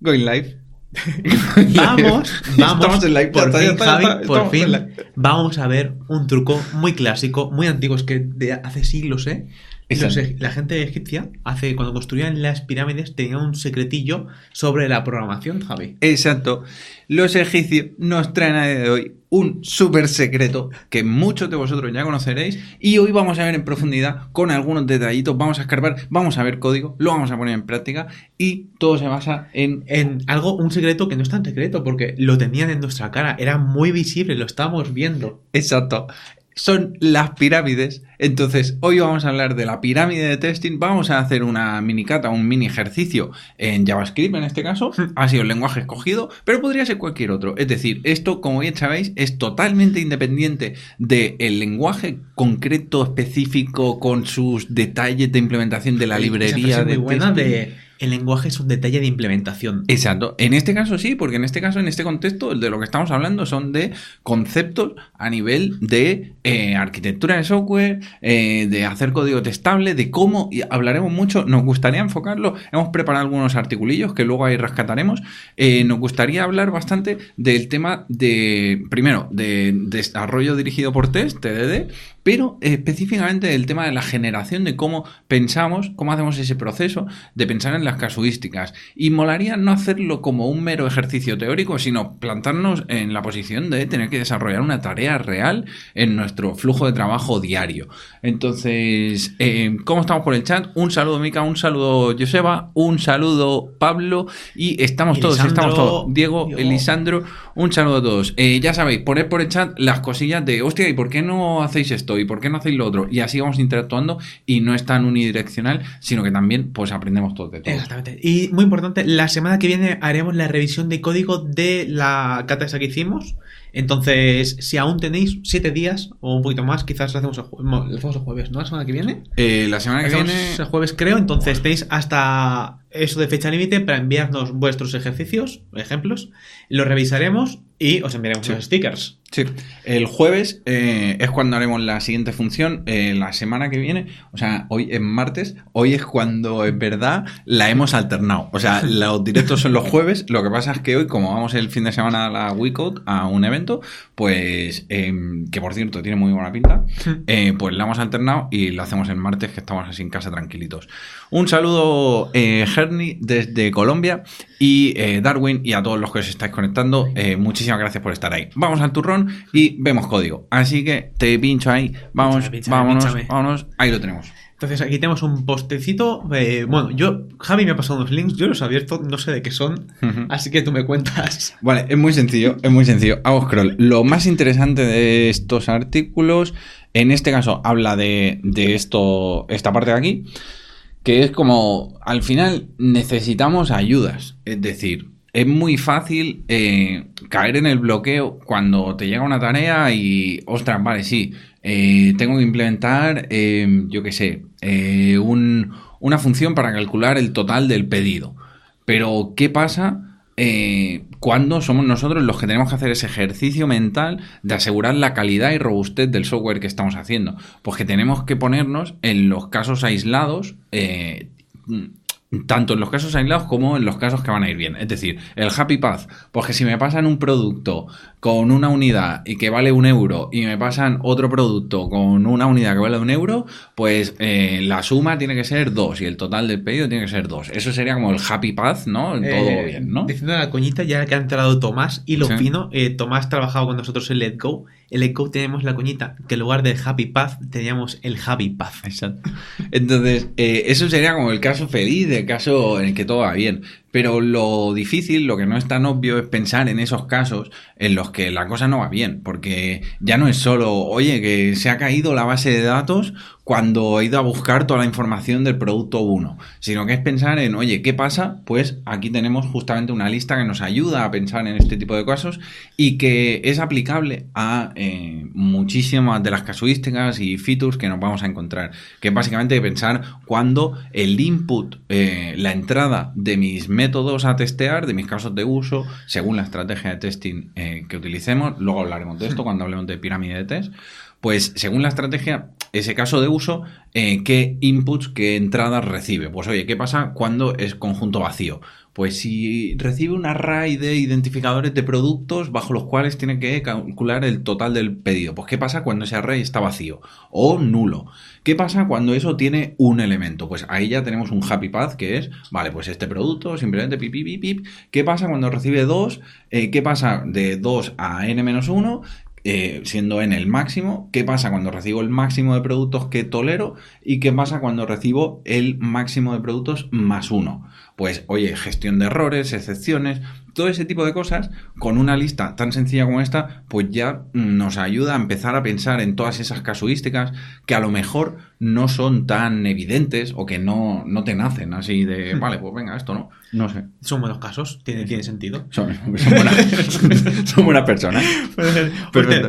Going live. Vamos, vamos, Estamos en live, por fin, Javi, por fin, vamos a ver un truco muy clásico, muy antiguo, es que de hace siglos, ¿eh? Los la gente egipcia, hace, cuando construían las pirámides, tenía un secretillo sobre la programación, Javi. Exacto. Los egipcios nos traen a día de hoy un súper secreto que muchos de vosotros ya conoceréis y hoy vamos a ver en profundidad con algunos detallitos, vamos a escarbar, vamos a ver código, lo vamos a poner en práctica y todo se basa en... En algo, un secreto que no es tan secreto, porque lo tenían en nuestra cara, era muy visible, lo estábamos viendo. Exacto. Son las pirámides. Entonces, hoy vamos a hablar de la pirámide de testing. Vamos a hacer una mini cata, un mini ejercicio en JavaScript en este caso. Ha sido el lenguaje escogido, pero podría ser cualquier otro. Es decir, esto, como bien sabéis, es totalmente independiente del lenguaje concreto, específico, con sus detalles de implementación de la librería de muy buena testing. de el lenguaje es un detalle de implementación. Exacto. En este caso sí, porque en este caso, en este contexto, de lo que estamos hablando son de conceptos a nivel de eh, arquitectura de software, eh, de hacer código testable, de cómo, y hablaremos mucho, nos gustaría enfocarlo, hemos preparado algunos articulillos que luego ahí rescataremos, Eh, nos gustaría hablar bastante del tema de, primero, de desarrollo dirigido por test, TDD, pero específicamente del tema de la generación de cómo pensamos, cómo hacemos ese proceso de pensar en las casuísticas. Y molaría no hacerlo como un mero ejercicio teórico, sino plantarnos en la posición de tener que desarrollar una tarea real en nuestro flujo de trabajo diario. Entonces, eh, ¿cómo estamos por el chat? Un saludo Mica, un saludo Joseba, un saludo Pablo y estamos todos, estamos todos. Diego, Diego. Elisandro, un saludo a todos. Eh, ya sabéis, poned por el chat las cosillas de, hostia, ¿y por qué no hacéis esto? ¿Y por qué no hacéis lo otro? Y así vamos interactuando y no es tan unidireccional, sino que también pues aprendemos todo de todo. Exactamente. Y muy importante, la semana que viene haremos la revisión de código de la cata esa que hicimos. Entonces, si aún tenéis siete días o un poquito más, quizás lo hacemos el, jue- no, lo hacemos el jueves, ¿no? La semana que viene. Eh, la semana que viene... el jueves, creo. Entonces, tenéis hasta eso de fecha límite para enviarnos vuestros ejercicios, ejemplos. Los revisaremos y os enviaremos Sí. los stickers. Sí, el jueves eh, es cuando haremos la siguiente función. eh, la semana que viene, o sea, hoy es martes, hoy es cuando en verdad la hemos alternado. O sea, los directos son los jueves. Lo que pasa es que hoy, como vamos el fin de semana a la WeCode, a un evento, pues, em, que por cierto tiene muy buena pinta, eh, pues la hemos alternado y lo hacemos el martes, que estamos así en casa tranquilitos. Un saludo, Herni, desde Colombia y eh, Darwin y a todos los que os estáis conectando. eh, muchísimas gracias por estar ahí. Vamos al turrón y vemos código. Así que te pincho ahí. Vamos, Pínchame, pínchame, vámonos, vámonos. Ahí lo tenemos. Entonces, aquí tenemos un postecito. eh, bueno, yo, Javi me ha pasado unos links, yo los he abierto, no sé de qué son. Así que tú me cuentas. Vale, es muy sencillo, es muy sencillo. Hago scroll. Lo más interesante de estos artículos, en este caso, habla de, de esto, esta parte de aquí, que es como, al final necesitamos ayudas. Es decir, es muy fácil eh, caer en el bloqueo cuando te llega una tarea y, ostras, vale, sí, eh, tengo que implementar, eh, yo qué sé, eh, un- una función para calcular el total del pedido. Pero, ¿qué pasa? Cuando somos nosotros los que tenemos que hacer ese ejercicio mental de asegurar la calidad y robustez del software que estamos haciendo. Pues que tenemos que ponernos en los casos aislados, eh, tanto en los casos aislados como en los casos que van a ir bien. Es decir, el happy path, pues que si me pasan un producto con una unidad y que vale un euro y me pasan otro producto con una unidad que vale un euro, pues eh, la suma tiene que ser dos y el total del pedido tiene que ser dos. Eso sería como el happy path, ¿no? Todo Eh, bien, ¿no? Diciendo la coñita, ya que ha entrado Tomás y lo Sí. fino, eh, Tomás trabajaba con nosotros en Let Go. En Let Go tenemos la coñita que en lugar del Happy Path teníamos el Happy Path. Exacto. Entonces, eh, eso sería como el caso feliz, el caso en el que todo va bien. Pero lo difícil, lo que no es tan obvio, es pensar en esos casos en los que la cosa no va bien. Porque ya no es solo, oye, que se ha caído la base de datos cuando he ido a buscar toda la información del producto 1. Sino que es pensar en, oye, ¿qué pasa? Pues aquí tenemos justamente una lista que nos ayuda a pensar en este tipo de casos y que es aplicable a eh, muchísimas de las casuísticas y features que nos vamos a encontrar. Que es básicamente pensar cuando el input, eh, la entrada de mis métodos a testear, de mis casos de uso, según la estrategia de testing eh, que utilicemos, luego hablaremos de esto cuando hablemos de pirámide de test, pues según la estrategia ese caso de uso, eh, qué inputs, qué entradas recibe. Pues oye, ¿qué pasa cuando es conjunto vacío? Pues si recibe un array de identificadores de productos bajo los cuales tiene que calcular el total del pedido. Pues ¿qué pasa cuando ese array está vacío o nulo? ¿Qué pasa cuando eso tiene un elemento? Pues ahí ya tenemos un happy path que es, vale, pues este producto simplemente pip, pip, pip. ¿Qué pasa cuando recibe 2? Eh, ¿Qué pasa de 2 a n-1? Eh, siendo en el máximo, qué pasa cuando recibo el máximo de productos que tolero y qué pasa cuando recibo el máximo de productos más uno. Pues oye, gestión de errores, excepciones, todo ese tipo de cosas, con una lista tan sencilla como esta, pues ya nos ayuda a empezar a pensar en todas esas casuísticas que a lo mejor no son tan evidentes o que no, no te nacen así de, Hmm. vale, pues venga, esto no. No sé. Son buenos casos, tiene, tiene sentido. Son, son buenas, son buenas personas.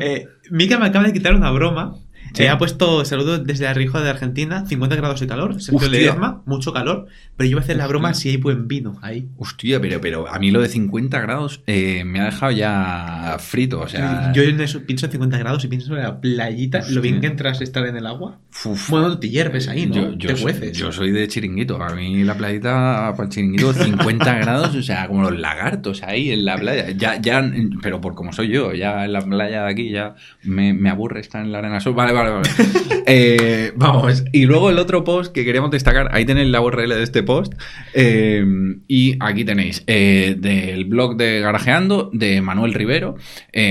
Eh, Mika me acaba de quitar una broma. Sí. Eh, ha puesto saludos desde la Rioja de Argentina, 50 grados de calor. Sergio. Ledesma, mucho calor. Pero yo voy a hacer la Hostia. broma si hay buen vino ahí. Hostia, pero, pero a mí lo de 50 grados eh, me ha dejado ya frito. O sea, yo en eso pienso en 50 grados y pienso en la playita, Hostia. lo bien que entras a estar en el agua. uf. Bueno, te hierves ahí, ¿no? Yo, yo te soy, cueces. yo soy de chiringuito. A mí la playita para el chiringuito 50 grados, o sea, como los lagartos ahí en la playa. Ya, ya, pero por como soy yo, ya en la playa de aquí ya me, me aburre estar en la arena sol. Vale, vale, vale. Eh, vamos. Y luego el otro post que queríamos destacar, ahí tenéis la URL de este post. eh, y aquí tenéis eh, del blog de Garajeando, de Manuel Rivero.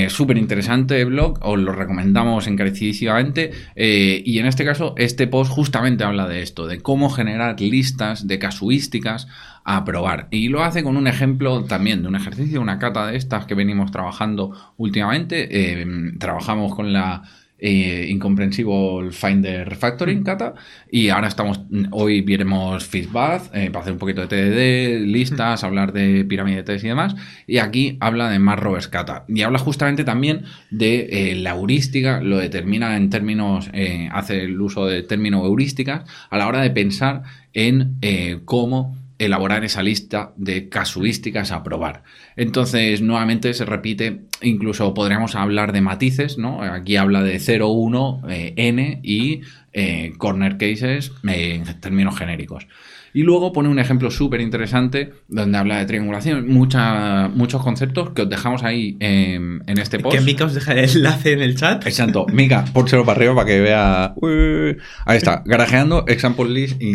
Súper interesante blog, os lo recomendamos encarecidísimamente. y en este caso, este post justamente habla de esto, de cómo generar listas de casuísticas a probar. Y lo hace con un ejemplo también de un ejercicio, una cata de estas que venimos trabajando últimamente. Eh, trabajamos con la eh, Incomprehensible Finder Refactoring Cata y ahora estamos hoy veremos Feedbath eh, para hacer un poquito de TDD, listas, hablar de pirámide de test y demás y aquí habla de más Roberts Cata y habla justamente también de eh, la heurística, lo determina en términos, eh, hace el uso de términos heurísticas a la hora de pensar en eh, cómo elaborar esa lista de casuísticas a probar. Entonces, nuevamente se repite, incluso podríamos hablar de matices, ¿no? Aquí habla de 0, 1, eh, n y eh, corner cases eh, en términos genéricos. Y luego pone un ejemplo súper interesante donde habla de triangulación, mucha- muchos conceptos que os dejamos ahí eh, en este post. Que Mika os deja el enlace en el chat. Exacto. Mica, pónselo para arriba para que vea. Uy. Ahí está. Garajeando, example list y.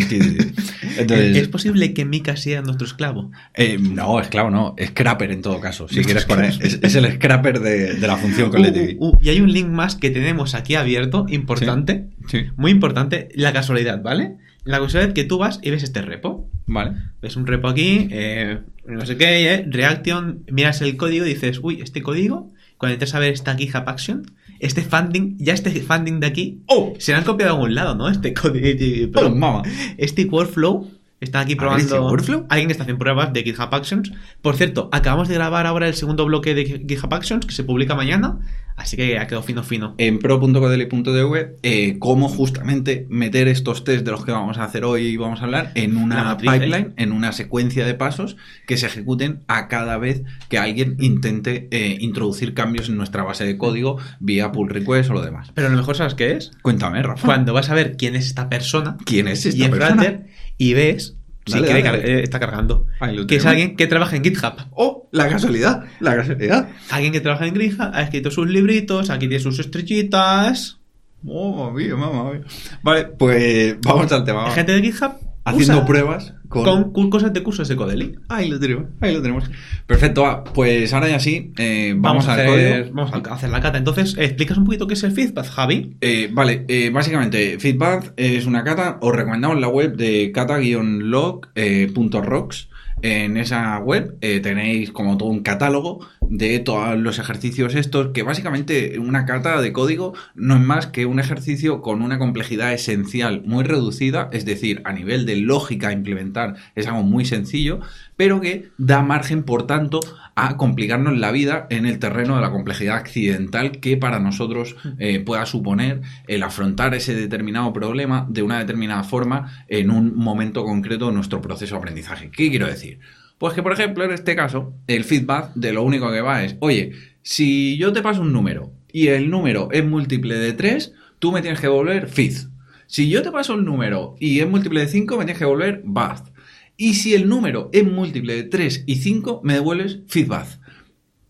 Entonces, ¿Es posible que Mika sea nuestro esclavo? eh, no, es claro, no. Scrapper en todo caso. Si quieres poner. Es, es el scrapper de, de la función collective. Uh, uh, uh, y hay un link más que tenemos aquí abierto, importante, Sí, muy importante, la casualidad, ¿vale? La casualidad que tú vas y ves este repo. vale. Ves un repo aquí, eh, no sé qué, eh, Reaction, miras el código y dices, uy, este código, cuando entras a ver esta GitHub Action, este funding, ya este funding de aquí, ¡Oh! se lo han copiado de algún lado, ¿no? Este código, ¡Oh, este workflow está aquí A probando. ¿este workflow? Alguien que está haciendo pruebas de GitHub Actions. Por cierto, acabamos de grabar ahora el segundo bloque de GitHub Actions que se publica mañana. Así que ha quedado fino, fino. En pro.codeli.dv, eh, cómo justamente meter estos test de los que vamos a hacer hoy y vamos a hablar en una ¿eh? pipeline, en una secuencia de pasos que se ejecuten a cada vez que alguien intente eh, introducir cambios en nuestra base de código vía pull request o lo demás. Pero lo mejor, ¿sabes qué es? Cuéntame, Rafa. Cuando vas a ver quién es esta persona ¿Quién es y esta en persona? Y ves si Dale, dale. eh, está cargando. Ahí lo Que es alguien que trabaja en GitHub. ¡Oh! La casualidad, la casualidad. Alguien que trabaja en GitHub, ha escrito sus libritos, aquí tiene sus estrellitas. Oh, mamá mamá. Vale, pues vamos al tema. La vamos. gente de GitHub Haciendo usa pruebas con... cosas de cursos de Codeli. Ahí lo tenemos, ahí lo tenemos. Perfecto, va, pues ahora ya sí, eh, vamos, a al hacer, código. vamos a hacer la cata. Entonces, ¿explicas un poquito qué es el feedback, Javi? Eh, vale, eh, básicamente, Feedback es una cata. Os recomendamos la web de cata-log.rocks. En esa web eh, tenéis como todo un catálogo de todos los ejercicios estos, que básicamente una cata de código no es más que un ejercicio con una complejidad esencial muy reducida, es decir, a nivel de lógica implementar es algo muy sencillo, pero que da margen, por tanto, a complicarnos la vida en el terreno de la complejidad accidental que para nosotros eh, pueda suponer el afrontar ese determinado problema de una determinada forma en un momento concreto de nuestro proceso de aprendizaje. ¿Qué quiero decir? Pues que, por ejemplo, en este caso, el feedback de lo único que va es, oye, si yo te paso un número y el número es múltiple de 3, tú me tienes que devolver fifth. Si yo te paso el número y es múltiple de 5, me tienes que devolver bath. Y si el número es múltiple de 3 y 5, me devuelves bath.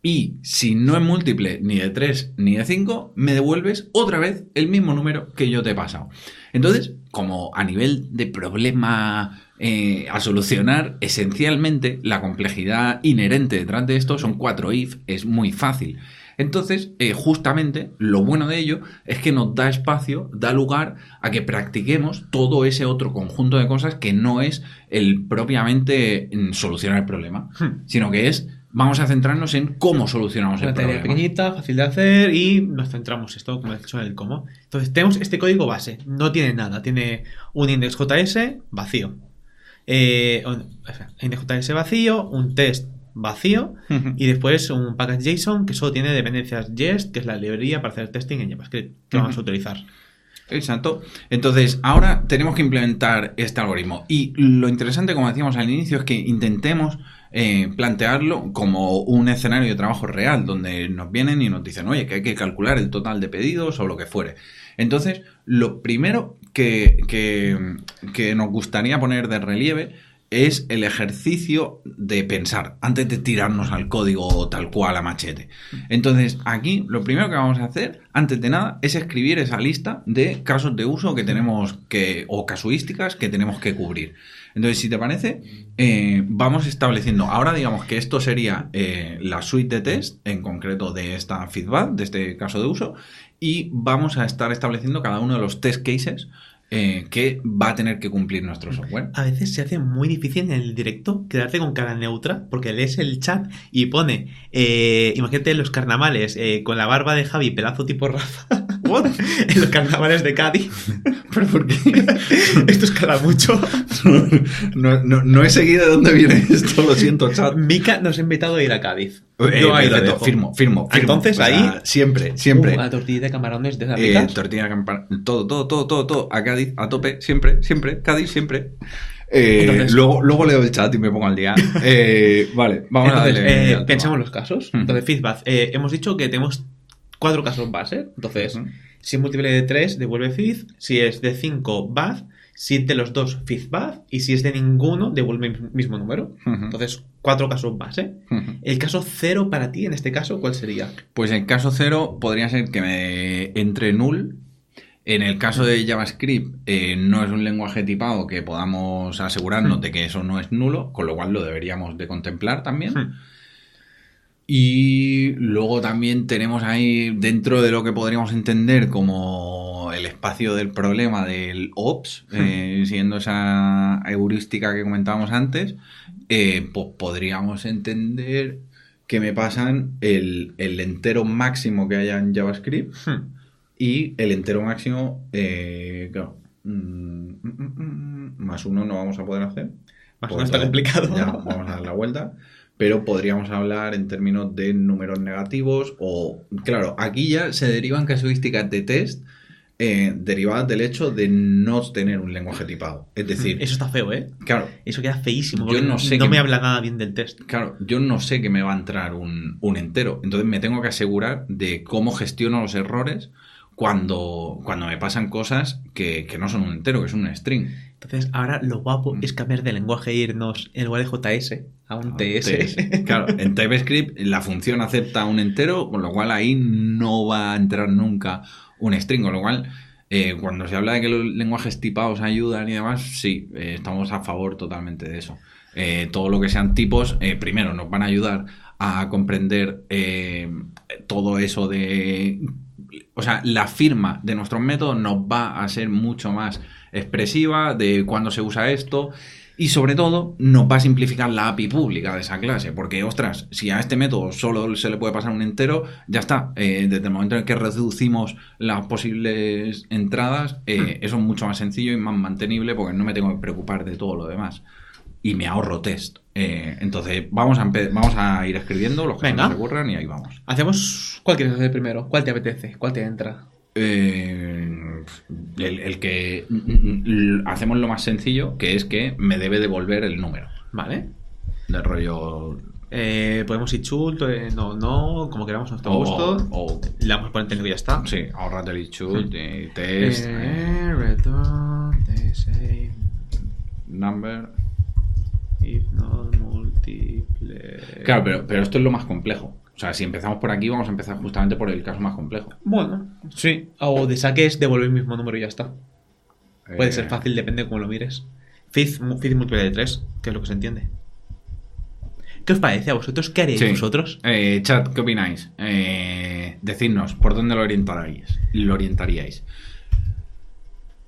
Y si no es múltiple ni de 3 ni de 5, me devuelves otra vez el mismo número que yo te he pasado. Entonces, como a nivel de problema eh, a solucionar, esencialmente la complejidad inherente detrás de esto son cuatro if, es muy fácil. Entonces, eh, justamente lo bueno de ello es que nos da espacio, da lugar a que practiquemos todo ese otro conjunto de cosas que no es el propiamente mm, solucionar el problema, Hmm. sino que es vamos a centrarnos en cómo solucionamos el Una tarea problema. pequeñita, fácil de hacer y nos centramos esto, como he dicho, en el cómo. Entonces, tenemos este código base. No tiene nada. Tiene un index.js vacío. Eh, un- espera, index.js vacío, un test vacío y después un package JSON que solo tiene dependencias Jest, que es la librería para hacer testing en JavaScript que vamos a utilizar. Exacto. Entonces, ahora tenemos que implementar este algoritmo. Y lo interesante, como decíamos al inicio, es que intentemos eh, plantearlo como un escenario de trabajo real, donde nos vienen y nos dicen, oye, que hay que calcular el total de pedidos o lo que fuere. Entonces, lo primero que, que- que nos gustaría poner de relieve es el ejercicio de pensar antes de tirarnos al código tal cual a machete. Entonces, aquí lo primero que vamos a hacer, antes de nada, es escribir esa lista de casos de uso que tenemos que, o casuísticas que tenemos que cubrir. Entonces, si te parece, eh, vamos estableciendo. Ahora, digamos que esto sería eh, la suite de test, en concreto de esta feedback, de este caso de uso, y vamos a estar estableciendo cada uno de los test cases eh, que va a tener que cumplir nuestro software. A veces se hace muy difícil en el directo quedarte con cara neutra porque lees el chat y pone, eh, imagínate los carnavales eh, con la barba de Javi, pelazo tipo Rafa. en los carnavales de Cádiz. ¿Pero por qué? Esto escala mucho. No, no, no he seguido de dónde viene esto, lo siento, chat. Mika nos ha invitado a ir a Cádiz. Eh, Yo ahí lo dejo. firmo, firmo, firmo. Entonces ahí- Siempre, siempre. Uh, la tortilla de camarones de esas Eh, tortilla de campana, todo, todo, todo, todo, todo, a Cádiz, a tope, siempre, siempre, Cádiz, siempre. Eh, Entonces- luego, luego leo el chat y me pongo al día. Eh, vale, vamos Entonces, a darle eh, pensemos los casos. Entonces, feedback. Eh, hemos dicho que tenemos cuatro casos base. Entonces, si es múltiple de 3, devuelve feed. Si es de 5, bad. Si es de los dos, feed bad. Y si es de ninguno, devuelve el mismo número. Entonces, cuatro casos base. El caso cero para ti, en este caso, ¿cuál sería? Pues en caso cero podría ser que me entre null. En el caso de JavaScript eh, no es un lenguaje tipado que podamos asegurarnos Hmm. de que eso no es nulo, con lo cual lo deberíamos de contemplar también. Hmm. Y luego también tenemos ahí dentro de lo que podríamos entender como el espacio del problema del OPS, eh, siguiendo esa heurística que comentábamos antes, eh, pues podríamos entender que me pasan el, el entero máximo que haya en JavaScript Hmm. y el entero máximo, eh, claro, mm, mm, mm, más uno no vamos a poder hacer. Más o menos está complicado. ya vamos a dar la vuelta. Pero podríamos hablar en términos de números negativos o, claro, aquí ya se derivan casuísticas de test eh, derivadas del hecho de no tener un lenguaje tipado. Es decir, Eso está feo, ¿eh? claro, Eso queda feísimo. Yo no no, sé qué- me habla nada bien del test. claro, yo no sé que me va a entrar un, un entero. Entonces me tengo que asegurar de cómo gestiono los errores cuando, cuando me pasan cosas que, que no son un entero, que son un string. Entonces, ahora lo guapo Mm. es cambiar de lenguaje e irnos en lugar de JS a un TS. TS. Claro, en TypeScript la función acepta un entero, con lo cual ahí no va a entrar nunca un string, con lo cual eh, cuando se habla de que los lenguajes tipados ayudan y demás, sí, eh, estamos a favor totalmente de eso. Eh, todo lo que sean tipos, primero nos van a ayudar a comprender todo eso de... O sea, la firma de nuestros métodos nos va a ser mucho más expresiva de cuándo se usa esto y sobre todo nos va a simplificar la API pública de esa clase, porque ostras, si a este método solo se le puede pasar un entero, ya está. Eh, desde el momento en que reducimos las posibles entradas, eh, eso es mucho más sencillo y más mantenible porque no me tengo que preocupar de todo lo demás. Y me ahorro test. Eh, entonces, vamos a, vamos a ir escribiendo los que se Venga. nos ocurran y ahí vamos. Hacemos. ¿Cuál quieres hacer primero? ¿Cuál te apetece? ¿Cuál te entra? Eh, el, el que mm, mm, hacemos lo más sencillo, que es que me debe devolver el número. Vale. Del rollo. Eh, podemos ir chult, eh, no, no, como queramos, nuestro O- gusto. o- Le damos por entendido que ya está. Sí, ahorrate el eh, test, eh, Eh, return the same number. If not multiple. Claro, pero, pero esto es lo más complejo. O sea, si empezamos por aquí, vamos a empezar justamente por el caso más complejo. Bueno, sí. O de saques, devolver el mismo número y ya está. Puede Eh, ser fácil, depende de cómo lo mires. Fifth, fifth múltiple de 3, que es lo que se entiende. ¿Qué os parece a vosotros? ¿Qué haréis Sí. vosotros? Eh, chat, ¿qué opináis? Eh, decidnos, ¿por dónde lo orientaríais? Lo orientaríais.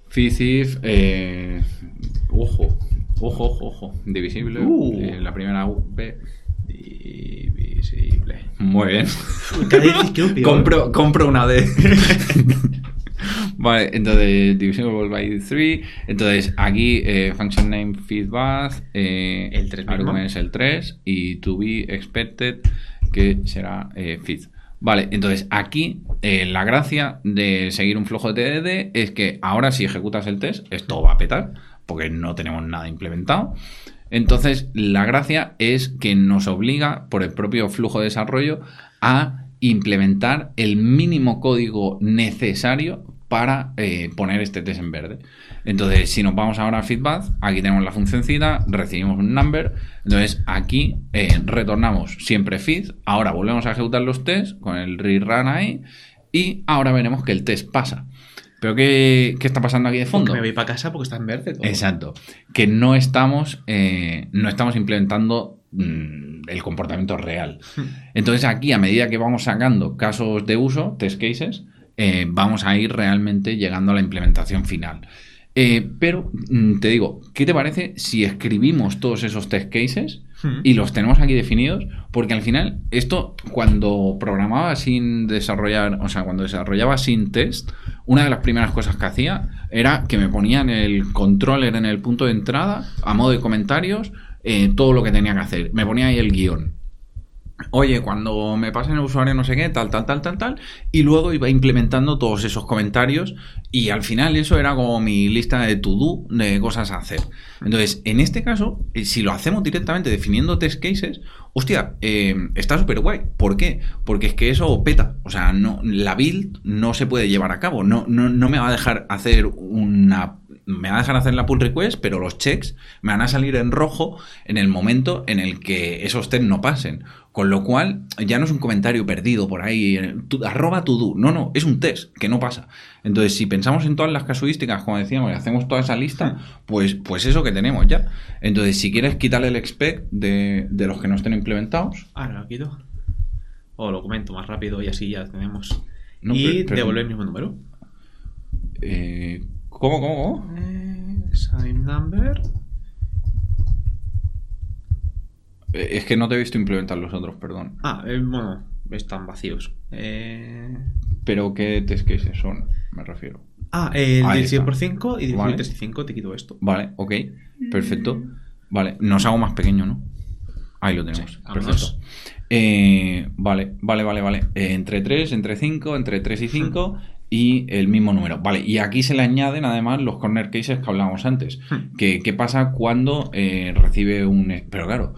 Fizif, eh, ojo, ojo, ojo, ojo, divisible. Uh. eh, la primera V. Divisible. Muy bien. Compro, compro una D. vale, entonces divisible by 3. Entonces aquí eh, function name feedback. Eh, El tres mismo. argument es el 3 y to be expected que será eh, feed. Vale, entonces aquí eh, la gracia de seguir un flujo de TDD es que ahora si ejecutas el test, esto va a petar, porque no tenemos nada implementado. Entonces, la gracia es que nos obliga, por el propio flujo de desarrollo, a implementar el mínimo código necesario para eh, poner este test en verde. Entonces, si nos vamos ahora a feedback, aquí tenemos la funcioncita, recibimos un number. Entonces, aquí eh, retornamos siempre feed. Ahora volvemos a ejecutar los tests con el rerun ahí. Y ahora veremos que el test pasa. Pero ¿qué, qué está pasando aquí de fondo? Me voy para casa porque está en verde todo. Exacto. Que no estamos, eh, no estamos implementando mm, el comportamiento real. Entonces aquí, a medida que vamos sacando casos de uso, test cases, eh, vamos a ir realmente llegando a la implementación final. Eh, pero mm, te digo, ¿qué te parece si escribimos todos esos test cases Hmm. y los tenemos aquí definidos? Porque al final, esto cuando programaba sin desarrollar, o sea, cuando desarrollaba sin test, una de las primeras cosas que hacía era que me ponían el controller en el punto de entrada, a modo de comentarios, eh, todo lo que tenía que hacer. Me ponía ahí el guion. Oye, cuando me pasen el usuario no sé qué, tal, tal, tal, tal, tal, y luego iba implementando todos esos comentarios y al final eso era como mi lista de to-do de cosas a hacer. Entonces, en este caso, eh, si lo hacemos directamente definiendo test cases, hostia, eh, está súper guay. ¿Por qué? Porque es que eso peta. O sea, no, la build no se puede llevar a cabo. No, no, no me va a dejar hacer una me va a dejar hacer la pull request, pero los checks me van a salir en rojo en el momento en el que esos tests no pasen. Con lo cual, ya no es un comentario perdido por ahí, eh, tu- arroba to do. No, no, es un test que no pasa. Entonces, si pensamos en todas las casuísticas, como decíamos, y hacemos toda esa lista, pues, pues eso que tenemos ya. Entonces, si quieres quitarle el expect de, de los que no estén implementados, Ahora lo quito. O lo comento más rápido y así ya tenemos. No, y devolver el mismo número. eh, ¿cómo, cómo, cómo? Eh, sign number. Eh, Es que no te he visto implementar los otros, perdón. Ah, eh, bueno, están vacíos. Eh... Pero ¿qué test cases son? Me refiero. Ah, el Ahí 16 está. por 5 y 16 Vale. por 5 te quito esto. Vale, ok, perfecto. Vale, nos hago más pequeño, ¿no? Ahí lo tenemos. Sí, perfecto. Eh, vale, vale, vale, vale. Eh, entre 3, entre 5, entre 3 y 5 y el mismo número. Vale, y aquí se le añaden además los corner cases que hablábamos antes. Hmm. Que, ¿Qué pasa cuando eh, recibe un... Pero claro,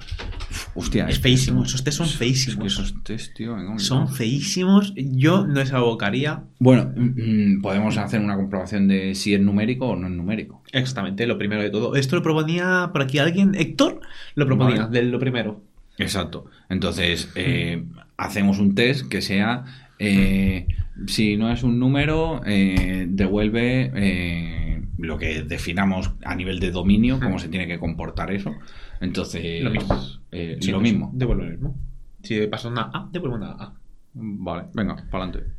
hostia. Es feísimo, esos test son feísimos. Es que esos test, tío, Son feísimos. Yo no les abocaría. Bueno, mm, mm, podemos hacer una comprobación de si es numérico o no es numérico. Exactamente, lo primero de todo. Esto lo proponía por aquí alguien. Héctor lo proponía, Vale. de lo primero. Exacto. Entonces, eh, hacemos un test que sea, eh, si no es un número, eh, devuelve eh, lo que definamos a nivel de dominio, cómo se tiene que comportar eso. Entonces, Lo mismo. eh, Sí, lo pues, mismo. Devuelve lo mismo. Si pasa una A, devuelve una A. Vale, venga, para adelante.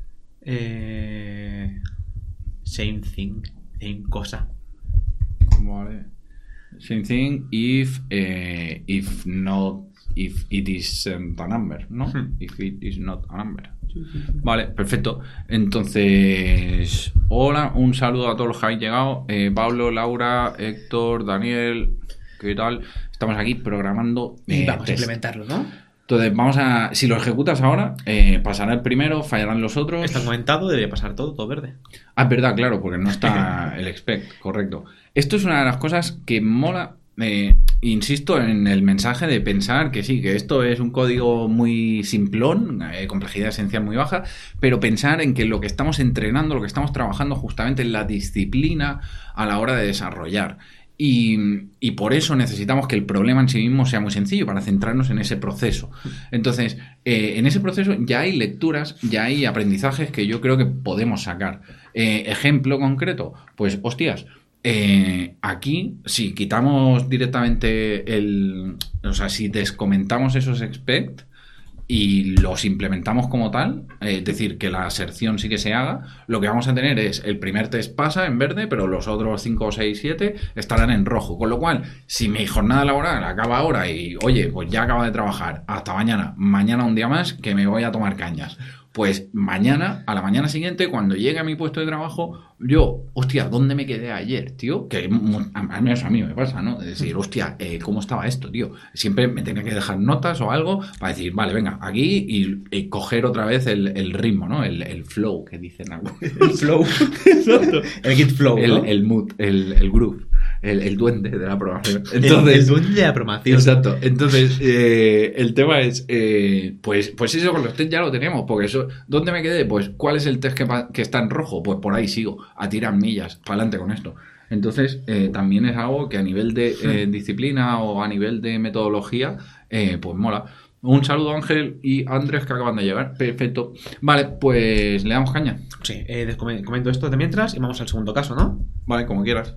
Eh, same thing, same cosa. Vale. Same thing if, eh, if not, if it isn't a number, ¿no? Hmm. If it is not a number. Vale, perfecto. Entonces, hola, un saludo a todos los que habéis llegado. Eh, Pablo, Laura, Héctor, Daniel, ¿qué tal? Estamos aquí programando. Y eh, vamos a implementarlo, ¿no? Entonces, vamos a. Si lo ejecutas ahora, eh, pasará el primero, fallarán los otros. Está comentado, debería pasar todo, todo verde. Ah, es verdad, claro, porque no está el expect, correcto. Esto es una de las cosas que mola insisto en el mensaje de pensar que sí, que esto es un código muy simplón, eh, complejidad esencial muy baja, pero pensar en que lo que estamos entrenando, lo que estamos trabajando justamente en la disciplina a la hora de desarrollar. Y, y, por eso necesitamos que el problema en sí mismo sea muy sencillo, para centrarnos en ese proceso. Entonces, eh, en ese proceso ya hay lecturas, ya hay aprendizajes que yo creo que podemos sacar. Eh, ejemplo concreto, pues, hostias, eh, aquí, si quitamos directamente el. O sea, si descomentamos esos expect y los implementamos como tal, eh, es decir, que la aserción sí que se haga, lo que vamos a tener es el primer test pasa en verde, pero los otros 5, 6, 7 estarán en rojo. Con lo cual, si mi jornada laboral acaba ahora y, oye, pues ya acaba de trabajar, hasta mañana, mañana un día más que me voy a tomar cañas pues mañana, a la mañana siguiente, cuando llegue a mi puesto de trabajo, yo, hostia, ¿dónde me quedé ayer, tío? Que al menos a mí me pasa, ¿no? Es decir, hostia, eh, ¿cómo estaba esto, tío? Siempre me tenía que dejar notas o algo para decir, vale, venga, aquí y, coger otra vez el, ritmo, ¿no? El, flow que dicen algo. El flow. Exacto. El git flow. El, mood, el, groove. El, duende de la programación. Entonces, el, duende de la programación. Exacto. Entonces, eh, el tema es, eh, pues, pues eso con los test ya lo tenemos, porque eso, ¿dónde me quedé? Pues, ¿cuál es el test que, que está en rojo? Pues por ahí sigo, a tirar millas, para adelante con esto. Entonces, eh, también es algo que a nivel de disciplina o a nivel de metodología, pues mola. Un saludo Ángel y Andrés que acaban de llegar. Perfecto. Vale, pues le damos caña. Sí, comento esto de mientras y vamos al segundo caso, ¿no? Vale, como quieras.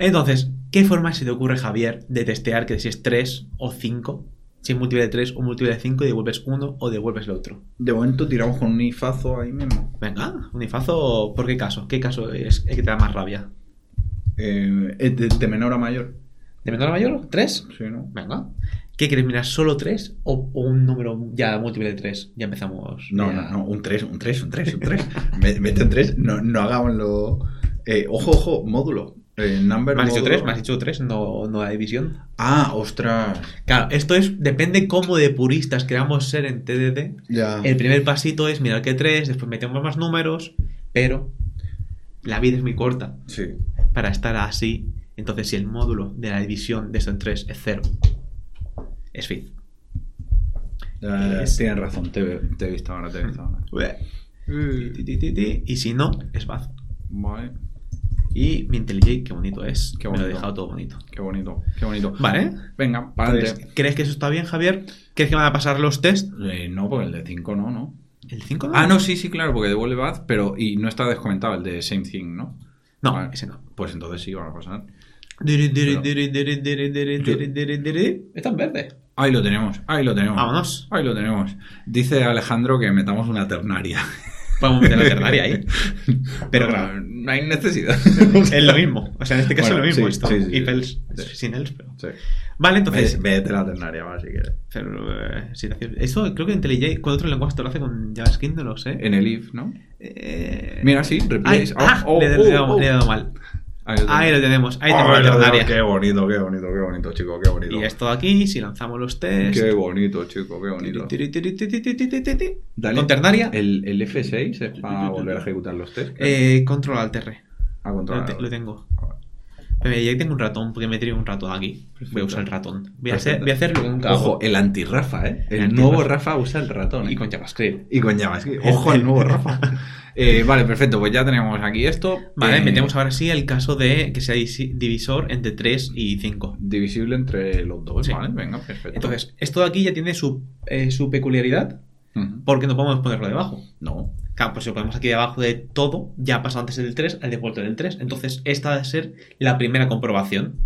Entonces, ¿qué forma se te ocurre, Javier, de testear que si es 3 o 5? Si es múltiple de 3 o múltiple de 5 y devuelves uno o devuelves el otro. De momento tiramos con un ifazo ahí mismo. Venga, un ifazo, ¿por qué caso? ¿Qué caso es el que te da más rabia? Eh, de, menor a mayor. ¿De menor a mayor? ¿3? Sí, ¿no? Venga. ¿Qué quieres mirar? ¿Solo 3 o, un número ya múltiple de 3? Ya empezamos. No, no, no, un 3, un 3, un 3, un 3. Mete un 3, no, no hagámoslo. Eh, ojo, ojo, módulo. Eh, number me has dicho 3, me has dicho 3, no, no la división. Ah, ostras. Claro, esto es, depende cómo de puristas queramos ser en TDD. Ya. El primer pasito es mirar que 3, después metemos más números, pero la vida es muy corta. Sí. Para estar así. Entonces, si el módulo de la división de esto en 3 es 0, es fit. Tienes razón, te, he visto ahora, te he visto ahora. Y si no, es bad. Vale. Y mi IntelliJ, qué bonito es. Qué bonito. Me lo he dejado todo bonito. Qué bonito, qué bonito. Vale. Venga, para adelante. ¿Crees que eso está bien, Javier? ¿Crees que van a pasar los test? Eh, no, porque el de 5 no, ¿no? ¿El 5 no? Ah, no, sí, sí, claro, porque devuelve bad, pero y no está descomentado el de Same Thing, ¿no? No, ese no. Pues entonces sí van a pasar. Está en verde. Ahí lo tenemos, ahí lo tenemos. Vámonos. Ahí lo tenemos. Dice Alejandro que metamos una ternaria. Podemos meter la ternaria ahí. Pero claro, no hay necesidad. es lo mismo. O sea, en este caso es lo mismo esto. Sí, If else, sin else, pero. Vale, entonces. Vete la ternaria, va, si quieres. Pero, eh, Eso creo que IntelliJ, con otro lenguaje te lo hace con JavaScript, no lo sé. En el if, ¿no? Eh... Mira, sí, replace. ah, oh, le, he dado, oh, oh. mal. Ahí lo, tenemos. Ahí tenemos la ternaria. Qué bonito, qué bonito, qué bonito, chico, qué bonito. Y esto de aquí, si lanzamos los test. Qué bonito, chico, qué bonito. Dale, Con ternaria. El, el F6 es para volver a ejecutar los test. Eh, control Alt R. Ah, control Lo, lo tengo. Ya tengo un ratón, porque me tiré un ratón aquí. Voy a usar el ratón. Voy a, hacer, voy a hacer lo que nunca Ojo, el anti-Rafa, ¿eh? El, nuevo Rafa usa el ratón. ¿eh? Y con JavaScript. Y con JavaScript. Ojo, el nuevo Rafa. Eh, vale, perfecto. Pues ya tenemos aquí esto. Vale, eh, metemos ahora sí el caso de que sea divisor entre 3 y 5. Divisible entre los dos. Vale, venga, perfecto. Entonces, esto de aquí ya tiene su, su peculiaridad. Porque no podemos ponerlo debajo. No. Claro, pues si lo ponemos aquí debajo de todo, ya ha pasado antes del 3 al devuelto del 3. Entonces, esta debe ser la primera comprobación.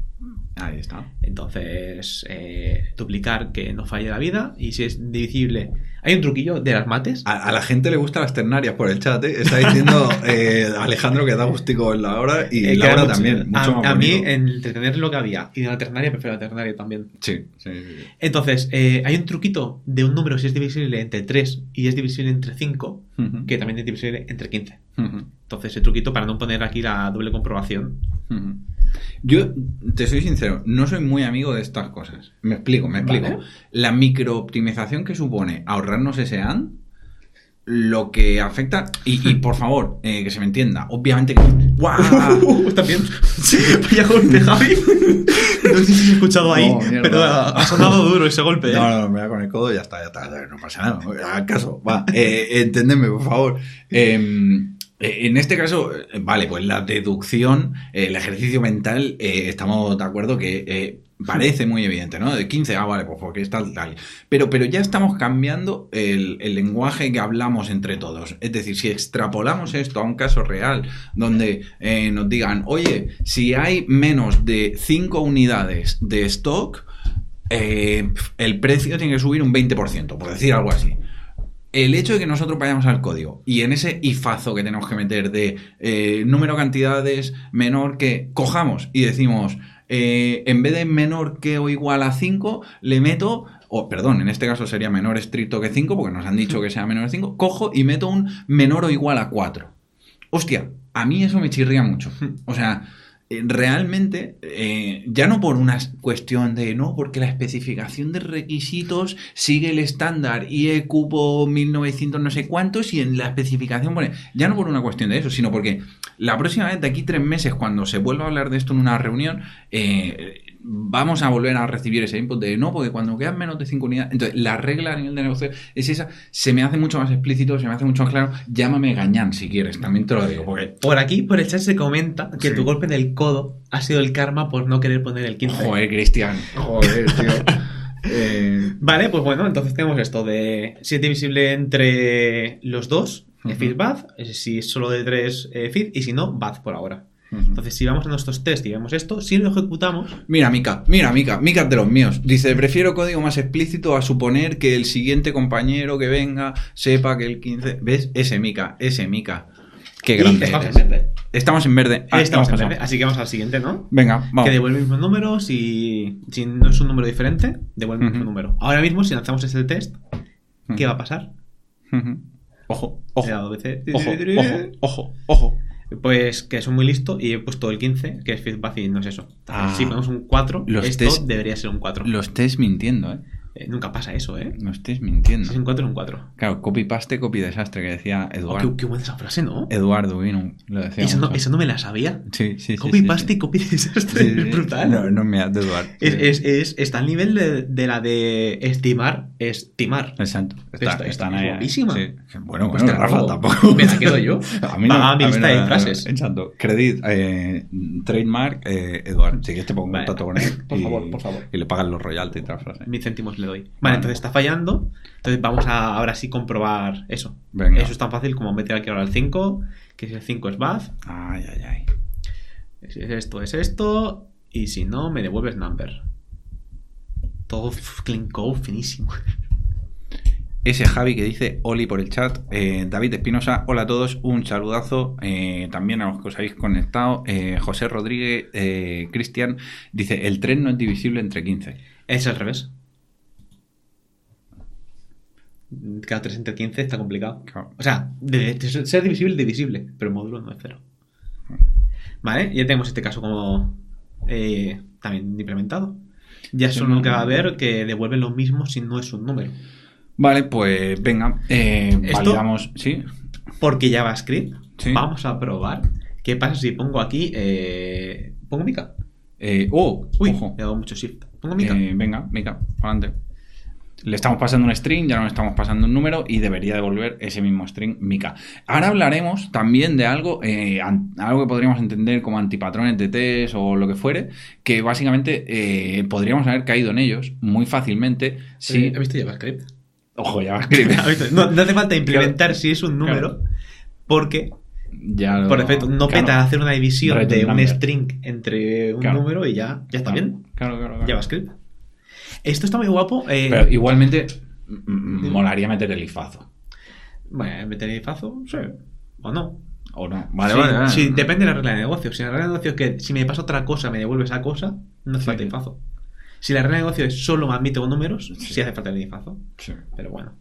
Ahí está. Entonces, eh, duplicar que no falle la vida. Y si es divisible. Hay un truquillo de las mates. A, la gente le gustan las ternarias por el chat. ¿eh? Está diciendo eh, Alejandro que da gustico en la hora y eh, la hora también. Mucho a, a mí, entretener lo que había y de la ternaria, prefiero la ternaria también. Sí, sí. Entonces, eh, hay un truquito de un número si es divisible entre 3 y es divisible entre 5, que también es divisible entre 15. Entonces, el truquito para no poner aquí la doble comprobación. Yo, te soy sincero, no soy muy amigo de estas cosas. Me explico, me explico. La microoptimización que supone ahorrarnos ese AND lo que afecta, y, y por favor, eh, que se me entienda, obviamente que... ¡Guau! ¿Estás bien? Vaya golpe, Javi. No sé si has escuchado ahí, No, mierda. pero ha sonado duro ese golpe. ¿eh? No, no, me da con el codo y ya está, ya está, no pasa nada, no caso, va, eh, entendedme, por favor. Eh, en este caso, eh, vale, pues la deducción, eh, el ejercicio mental, eh, estamos de acuerdo que eh, parece muy evidente, ¿no? De 15, ah, vale, pues porque es tal, tal. Pero, pero ya estamos cambiando el, lenguaje que hablamos entre todos. Es decir, si extrapolamos esto a un caso real, donde eh, nos digan, oye, si hay menos de 5 unidades de stock, eh, el precio tiene que subir un 20%, por decir algo así. El hecho de que nosotros vayamos al código y en ese ifazo que tenemos que meter de eh, número de cantidades menor que cojamos y decimos, eh, en vez de menor que o igual a 5, le meto, o perdón, en este caso sería menor estricto que 5, porque nos han dicho que sea menor de 5, cojo y meto un menor o igual a 4. Hostia, a mí eso me chirría mucho. O sea, realmente, eh, ya no por una cuestión de no, porque la especificación de requisitos sigue el estándar IE cupo 1900 no sé cuántos y en la especificación pone, ya no por una cuestión de eso, sino porque la próxima vez, de aquí tres meses, cuando se vuelva a hablar de esto en una reunión, eh, vamos a volver a recibir ese input de no, porque cuando quedan menos de 5 unidades, entonces la regla a nivel de negocio es esa, se me hace mucho más explícito, se me hace mucho más claro, llámame gañán si quieres, también te lo digo, porque Por aquí, por el chat, se comenta que Sí. tu golpe en el codo ha sido el karma por no querer poner el 15. Joder, Cristian. Joder, tío. Eh, Vale, pues bueno, entonces tenemos esto de si es divisible entre los dos, Ujú. feed bad, si es solo de tres eh, feed, y si no, bad por ahora. Entonces, si vamos a nuestros test y vemos esto, si lo ejecutamos, Mira, Mika, mira, Mika, Mika es de los míos. Dice, prefiero código más explícito a suponer que el siguiente compañero que venga sepa que el 15... ¿Ves? Ese Mika, ese Mika. Qué grande estamos eres. en verde. Estamos en verde. Ah, estamos en verde, así que vamos al siguiente, ¿no? Venga, vamos. Que devuelve el mismo número, si, si no es un número diferente, devuelve el mismo Ujú. número. Ahora mismo, si lanzamos este test, ¿qué va a pasar? Ojo, ojo, ojo, ojo, ojo. Pues que soy muy listo y he puesto el 15, que es feedback y no es eso. Ah. si ponemos un 4, Los esto test- debería ser un 4. Lo estés mintiendo, ¿eh? Eh, nunca pasa eso, ¿eh? Lo estés Si mintiendo. es un 4, es un 4. Claro, copy paste, copy desastre, que decía Oh, Eduardo. qué, qué buena esa frase, ¿no? Eduardo Vinum. Lo decía Esa no, esa no me la sabía. Sí, sí, sí. Copy sí, paste sí. y copy desastre. Sí, sí. Es brutal. No, no me de Eduardo. Es, es, es- está al nivel de, de la de estimar, estimar. Exacto. Está, Está- guapísima. Bueno, Pues bueno, Rafa tampoco. Me la quedo yo. A mí no. Va a mi lista no, de no, frases. Exacto. Credit, eh, trademark, eh, Eduardo. Si quieres te pongo Vale. contacto con él. Por favor, por favor. Y le pagan los royalties y tal frase. Mil céntimos le doy. Vale, Vale. entonces está fallando. Entonces vamos a ahora sí comprobar eso. Venga. Eso es tan fácil como meter aquí ahora el 5, que si el 5 es bad, Ay, ay, ay. si es esto es esto, y si no, me devuelves number. Todo clean code finísimo. Ese Javi que dice Oli por el chat. Eh, David Espinosa, hola a todos, un saludazo. eh, también a los que os habéis conectado. Eh, José Rodríguez, Cristian, dice: El tren no es divisible entre 15. Es al revés. Cada 3 entre 15 está complicado. Claro. O sea, de, de ser divisible, divisible, pero el módulo no es cero. Vale, ya tenemos este caso como eh, también implementado. Ya solo no, queda no. ver que devuelve lo mismo si no es un número. Vale, pues venga, eh, ¿Esto? validamos. Sí, Porque JavaScript, Sí. vamos a probar qué pasa si pongo aquí. Eh, pongo Mica. Eh, oh, Uy, ojo. he dado mucho shift. Pongo Mica. Venga, Mica, adelante. Le estamos pasando un string, ya no le estamos pasando un número y debería devolver ese mismo string Mica. Ahora hablaremos también de algo, eh, algo que podríamos entender como antipatrones de test o lo que fuere, que básicamente eh, podríamos haber caído en ellos muy fácilmente si... Eh, ¿Has visto JavaScript? Ojo, JavaScript. No, no hace falta implementar si es un número, porque ya lo- por defecto no claro. peta hacer una división de un string entre un número y ya, ya está bien. Claro, claro, claro. JavaScript. Esto está muy guapo. eh, Pero igualmente molaría meter el ifazo. Bueno, meter el fazo, sí. O no. ¿O no? Vale, Sí, vale, vale. sí, depende de la regla de negocio. Si la regla de negocio es que si me pasa otra cosa me devuelve esa cosa, no hace Sí. falta ifazo. Si la regla de negocio es solo admite con números, sí, hace falta el IFAzo. Sí. Pero bueno.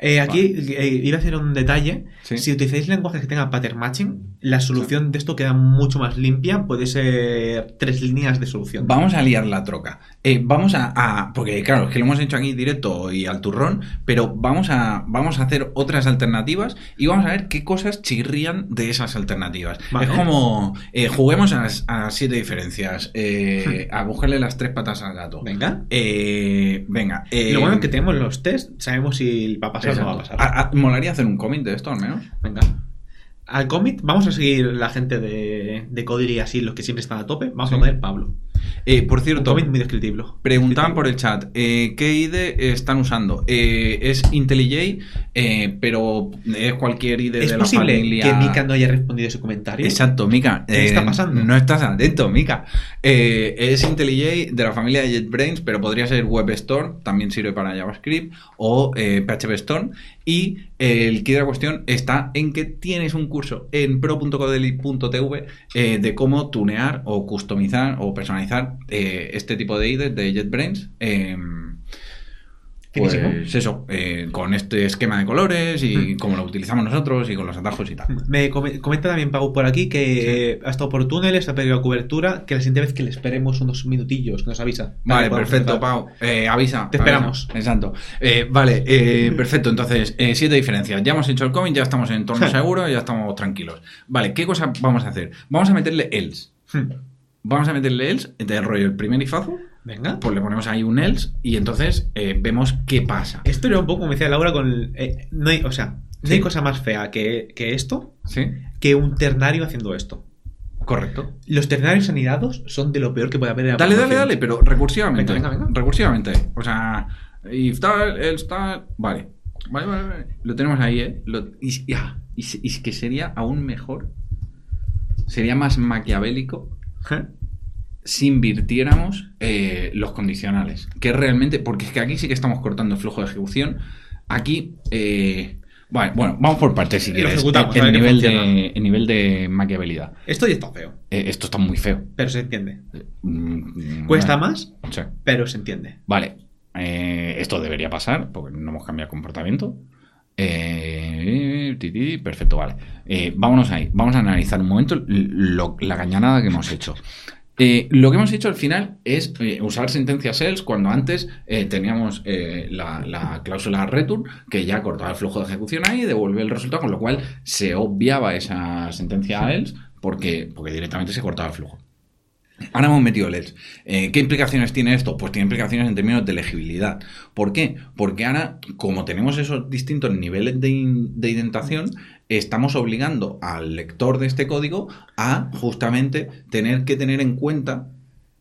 Eh, aquí eh, iba a hacer un detalle. Sí. Si utilizáis lenguajes que tengan pattern matching, la solución de esto queda mucho más limpia. Puede ser tres líneas de solución. Vamos a liar la troca. Eh, vamos a, a- Porque, claro, es que lo hemos hecho aquí directo y al turrón, pero vamos a, vamos a hacer otras alternativas y vamos a ver qué cosas chirrían de esas alternativas. Vale. Es como. juguemos a, a siete diferencias. eh, a buscarle las tres patas al gato. Venga. Venga. Lo bueno es que tenemos los test, sabemos si va a pasar o no va a exacto. pasar. A- a- molaría hacer un cómic de esto, al menos. Venga. Al commit, vamos a seguir la gente de, de Codir y así, los que siempre están a tope. Vamos Sí. a poner Pablo. Eh, por cierto, muy descriptivo. Preguntaban por el chat, eh, ¿qué IDE están usando? Eh, es IntelliJ, eh, pero es cualquier IDE ¿Es de posible la familia. que Mika no haya respondido ese comentario? Exacto, Mika. ¿Qué eh, está pasando? No estás atento, Mika. Eh, es IntelliJ de la familia de JetBrains, pero podría ser WebStorm, también sirve para JavaScript, o eh, PHP Storm. Y eh, el key de la cuestión está en que tienes un curso en pro.codeli.tv eh, de cómo tunear o customizar o personalizar eh, este tipo de IDE de JetBrains. Eh, pues eso, eh, con este esquema de colores y Mm. cómo lo utilizamos nosotros y con los atajos y tal. Me come- comenta también Pau por aquí que eh, ha estado por túneles, ha perdido cobertura, que la siguiente vez que le esperemos unos minutillos, que nos avisa. Vale, perfecto. Pau. Eh, avisa. Te esperamos. avisa. Exacto. Eh, vale, eh, perfecto. Entonces, siete diferencias. Ya hemos hecho el cómic, ya estamos en entorno seguro, ya estamos tranquilos. Vale, ¿qué cosa vamos a hacer? Vamos a meterle else. Hmm. Vamos a meterle else, del rollo el primer ifazo, Venga. pues le ponemos ahí un else y entonces eh, vemos qué pasa. Esto era un poco como decía Laura con... el- eh, no hay, o sea, no Sí. hay cosa más fea que, que esto, ¿Sí? que un ternario haciendo esto. Correcto. Los ternarios anidados son de lo peor que puede haber en la Dale, dale, dale, pero recursivamente. Venga, venga, venga. Recursivamente. O sea, if tal, else tal. Vale. Vale, vale, vale. Lo tenemos ahí, ¿eh? Lo- y, ah, y y que sería aún mejor. Sería más maquiavélico si invirtiéramos eh, los condicionales. Que realmente. Porque es que aquí sí que estamos cortando el flujo de ejecución. Aquí. eh, bueno, bueno, vamos por partes si quieres. qué nivel de, en nivel de maquiabilidad. Esto ya está feo, Eh, esto está muy feo. pero se entiende. Mm, Cuesta bueno, más, sí. pero se entiende. Vale, eh, esto debería pasar porque no hemos cambiado comportamiento. Eh, ti, ti, perfecto, vale. Eh, vámonos ahí. Vamos a analizar un momento lo- la cañanada que hemos hecho. Eh, lo que hemos hecho al final es eh, usar sentencias else cuando antes eh, teníamos la, la cláusula return que ya cortaba el flujo de ejecución ahí y devolvía el resultado, con lo cual se obviaba esa sentencia else porque, porque directamente se cortaba el flujo. Ahora hemos metido LEDs. Eh, ¿Qué implicaciones tiene esto? Pues tiene implicaciones en términos de legibilidad. ¿Por qué? Porque ahora, como tenemos esos distintos niveles de, in- de indentación, estamos obligando al lector de este código a justamente tener que tener en cuenta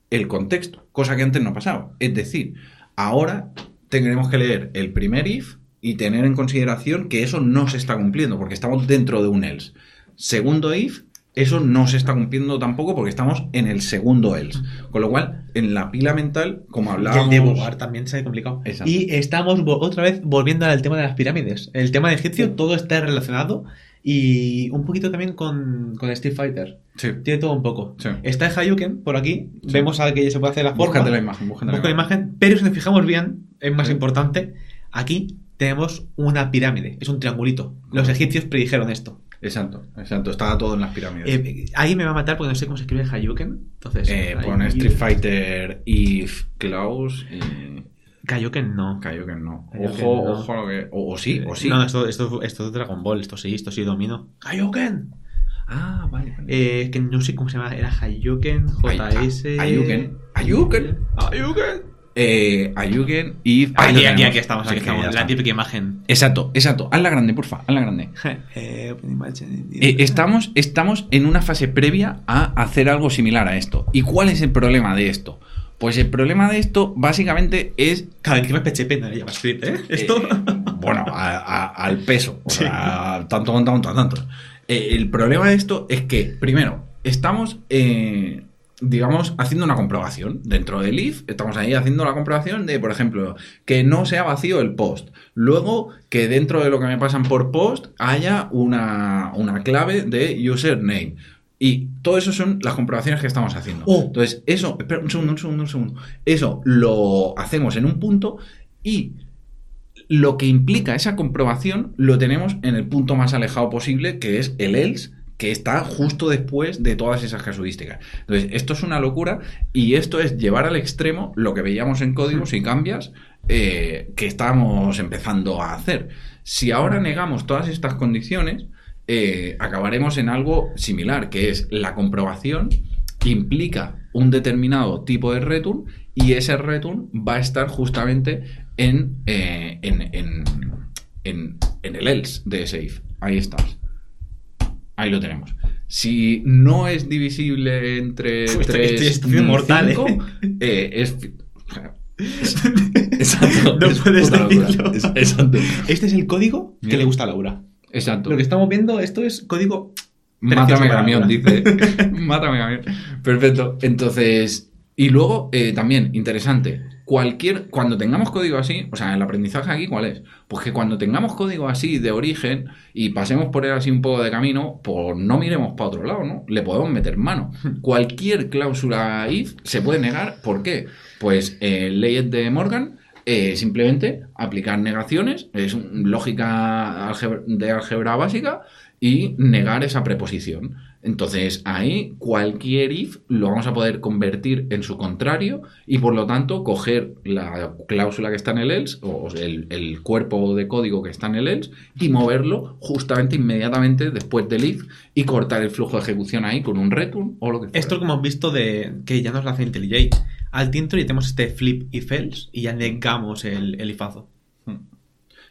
el contexto, cosa que antes no pasaba. Es decir, ahora tendremos que leer el primer if y tener en consideración que eso no se está cumpliendo, porque estamos dentro de un else. Segundo if, eso no se está cumpliendo tampoco porque estamos en el segundo else. Con lo cual, en la pila mental, como Y el hablábamos... debugar también se ha complicado. Exacto. Y estamos otra vez volviendo al tema de las pirámides. El tema de egipcio, todo está relacionado. Y un poquito también con, con Street Fighter. Sí. Tiene todo un poco. Sí. Está el Hayuken por aquí. Sí. Vemos a que se puede hacer la forma. Búscate la imagen, búscate Busca la imagen. Pero si nos fijamos bien, es más importante. Aquí tenemos una pirámide. Es un triangulito. Los egipcios predijeron esto. Exacto, exacto. Estaba todo en las pirámides. Eh, ahí me va a matar porque no sé cómo se escribe Hayuken. Entonces, Eh, pon Street Fighter, If, Klaus y... Hayuken no. Kaioken no. Kaioken Ojo, no. ojo a lo que... O, o sí, o sí. No, esto, esto, esto es Dragon Ball, esto sí, esto sí domino. Hayuken. Ah, vale. vale. Eh, que no sé cómo se llama, era Hayuken, JS. Ay- Ayuken. Ayuken. Eh, lo Aquí, aquí, tenemos. aquí estamos, aquí Sí, estamos. La está. típica imagen. Exacto, exacto. Hazla grande, porfa. Hazla grande. eh, Eh, estamos, estamos en una fase previa a hacer algo similar a esto. ¿Y cuál es el problema de esto? Pues el problema de esto básicamente es Cada vez que me PHP no le JavaScript, ¿eh? Esto. Eh, bueno, a- a- al peso. O sea, tanto, tanto, tanto, tanto. Eh, el problema de esto es que, primero, estamos, eh, digamos, haciendo una comprobación dentro del if. Estamos ahí haciendo la comprobación de, por ejemplo, que no sea vacío el post. Luego, que dentro de lo que me pasan por post haya una, una clave de username. Y todo eso son las comprobaciones que estamos haciendo. Oh. Entonces, eso, espera un segundo, un segundo, un segundo. Eso lo hacemos en un punto y lo que implica esa comprobación lo tenemos en el punto más alejado posible, que es el else, que está justo después de todas esas casuísticas. Entonces, esto es una locura y esto es llevar al extremo lo que veíamos en código si cambias eh, que estamos empezando a hacer. Si ahora negamos todas estas condiciones, eh, acabaremos en algo similar, que es la comprobación implica un determinado tipo de return y ese return va a estar justamente en, eh, en, en- en- el else de if. Ahí estás. Ahí lo tenemos. Si no es divisible entre estoy- 3 estoy- estoy mortal, ¿eh? es... Exacto. No es puedes decirlo. Exacto. Este es el código que le gusta a Laura. Exacto. Lo que estamos viendo, esto es código. Mátame camión, dice. Mátame camión. Perfecto. Entonces, y luego eh, también, interesante, cualquier, cuando tengamos código así, o sea, el aprendizaje aquí, ¿cuál es? Pues que cuando tengamos código así de origen y pasemos por él así un poco de camino, pues no miremos para otro lado, ¿no? Le podemos meter mano. Cualquier cláusula if se puede negar, ¿por qué? Pues eh, leyes de Morgan, eh, simplemente aplicar negaciones, es un- lógica de álgebra básica, y negar esa preposición. Entonces, ahí cualquier if lo vamos a poder convertir en su contrario y por lo tanto coger la cláusula que está en el else o el, cuerpo de código que está en el else y moverlo justamente inmediatamente después del if y cortar el flujo de ejecución ahí con un return o lo que fuera. Esto como hemos visto de que ya nos lo hace IntelliJ. Al intro y tenemos este flip if else y ya negamos el, el ifazo.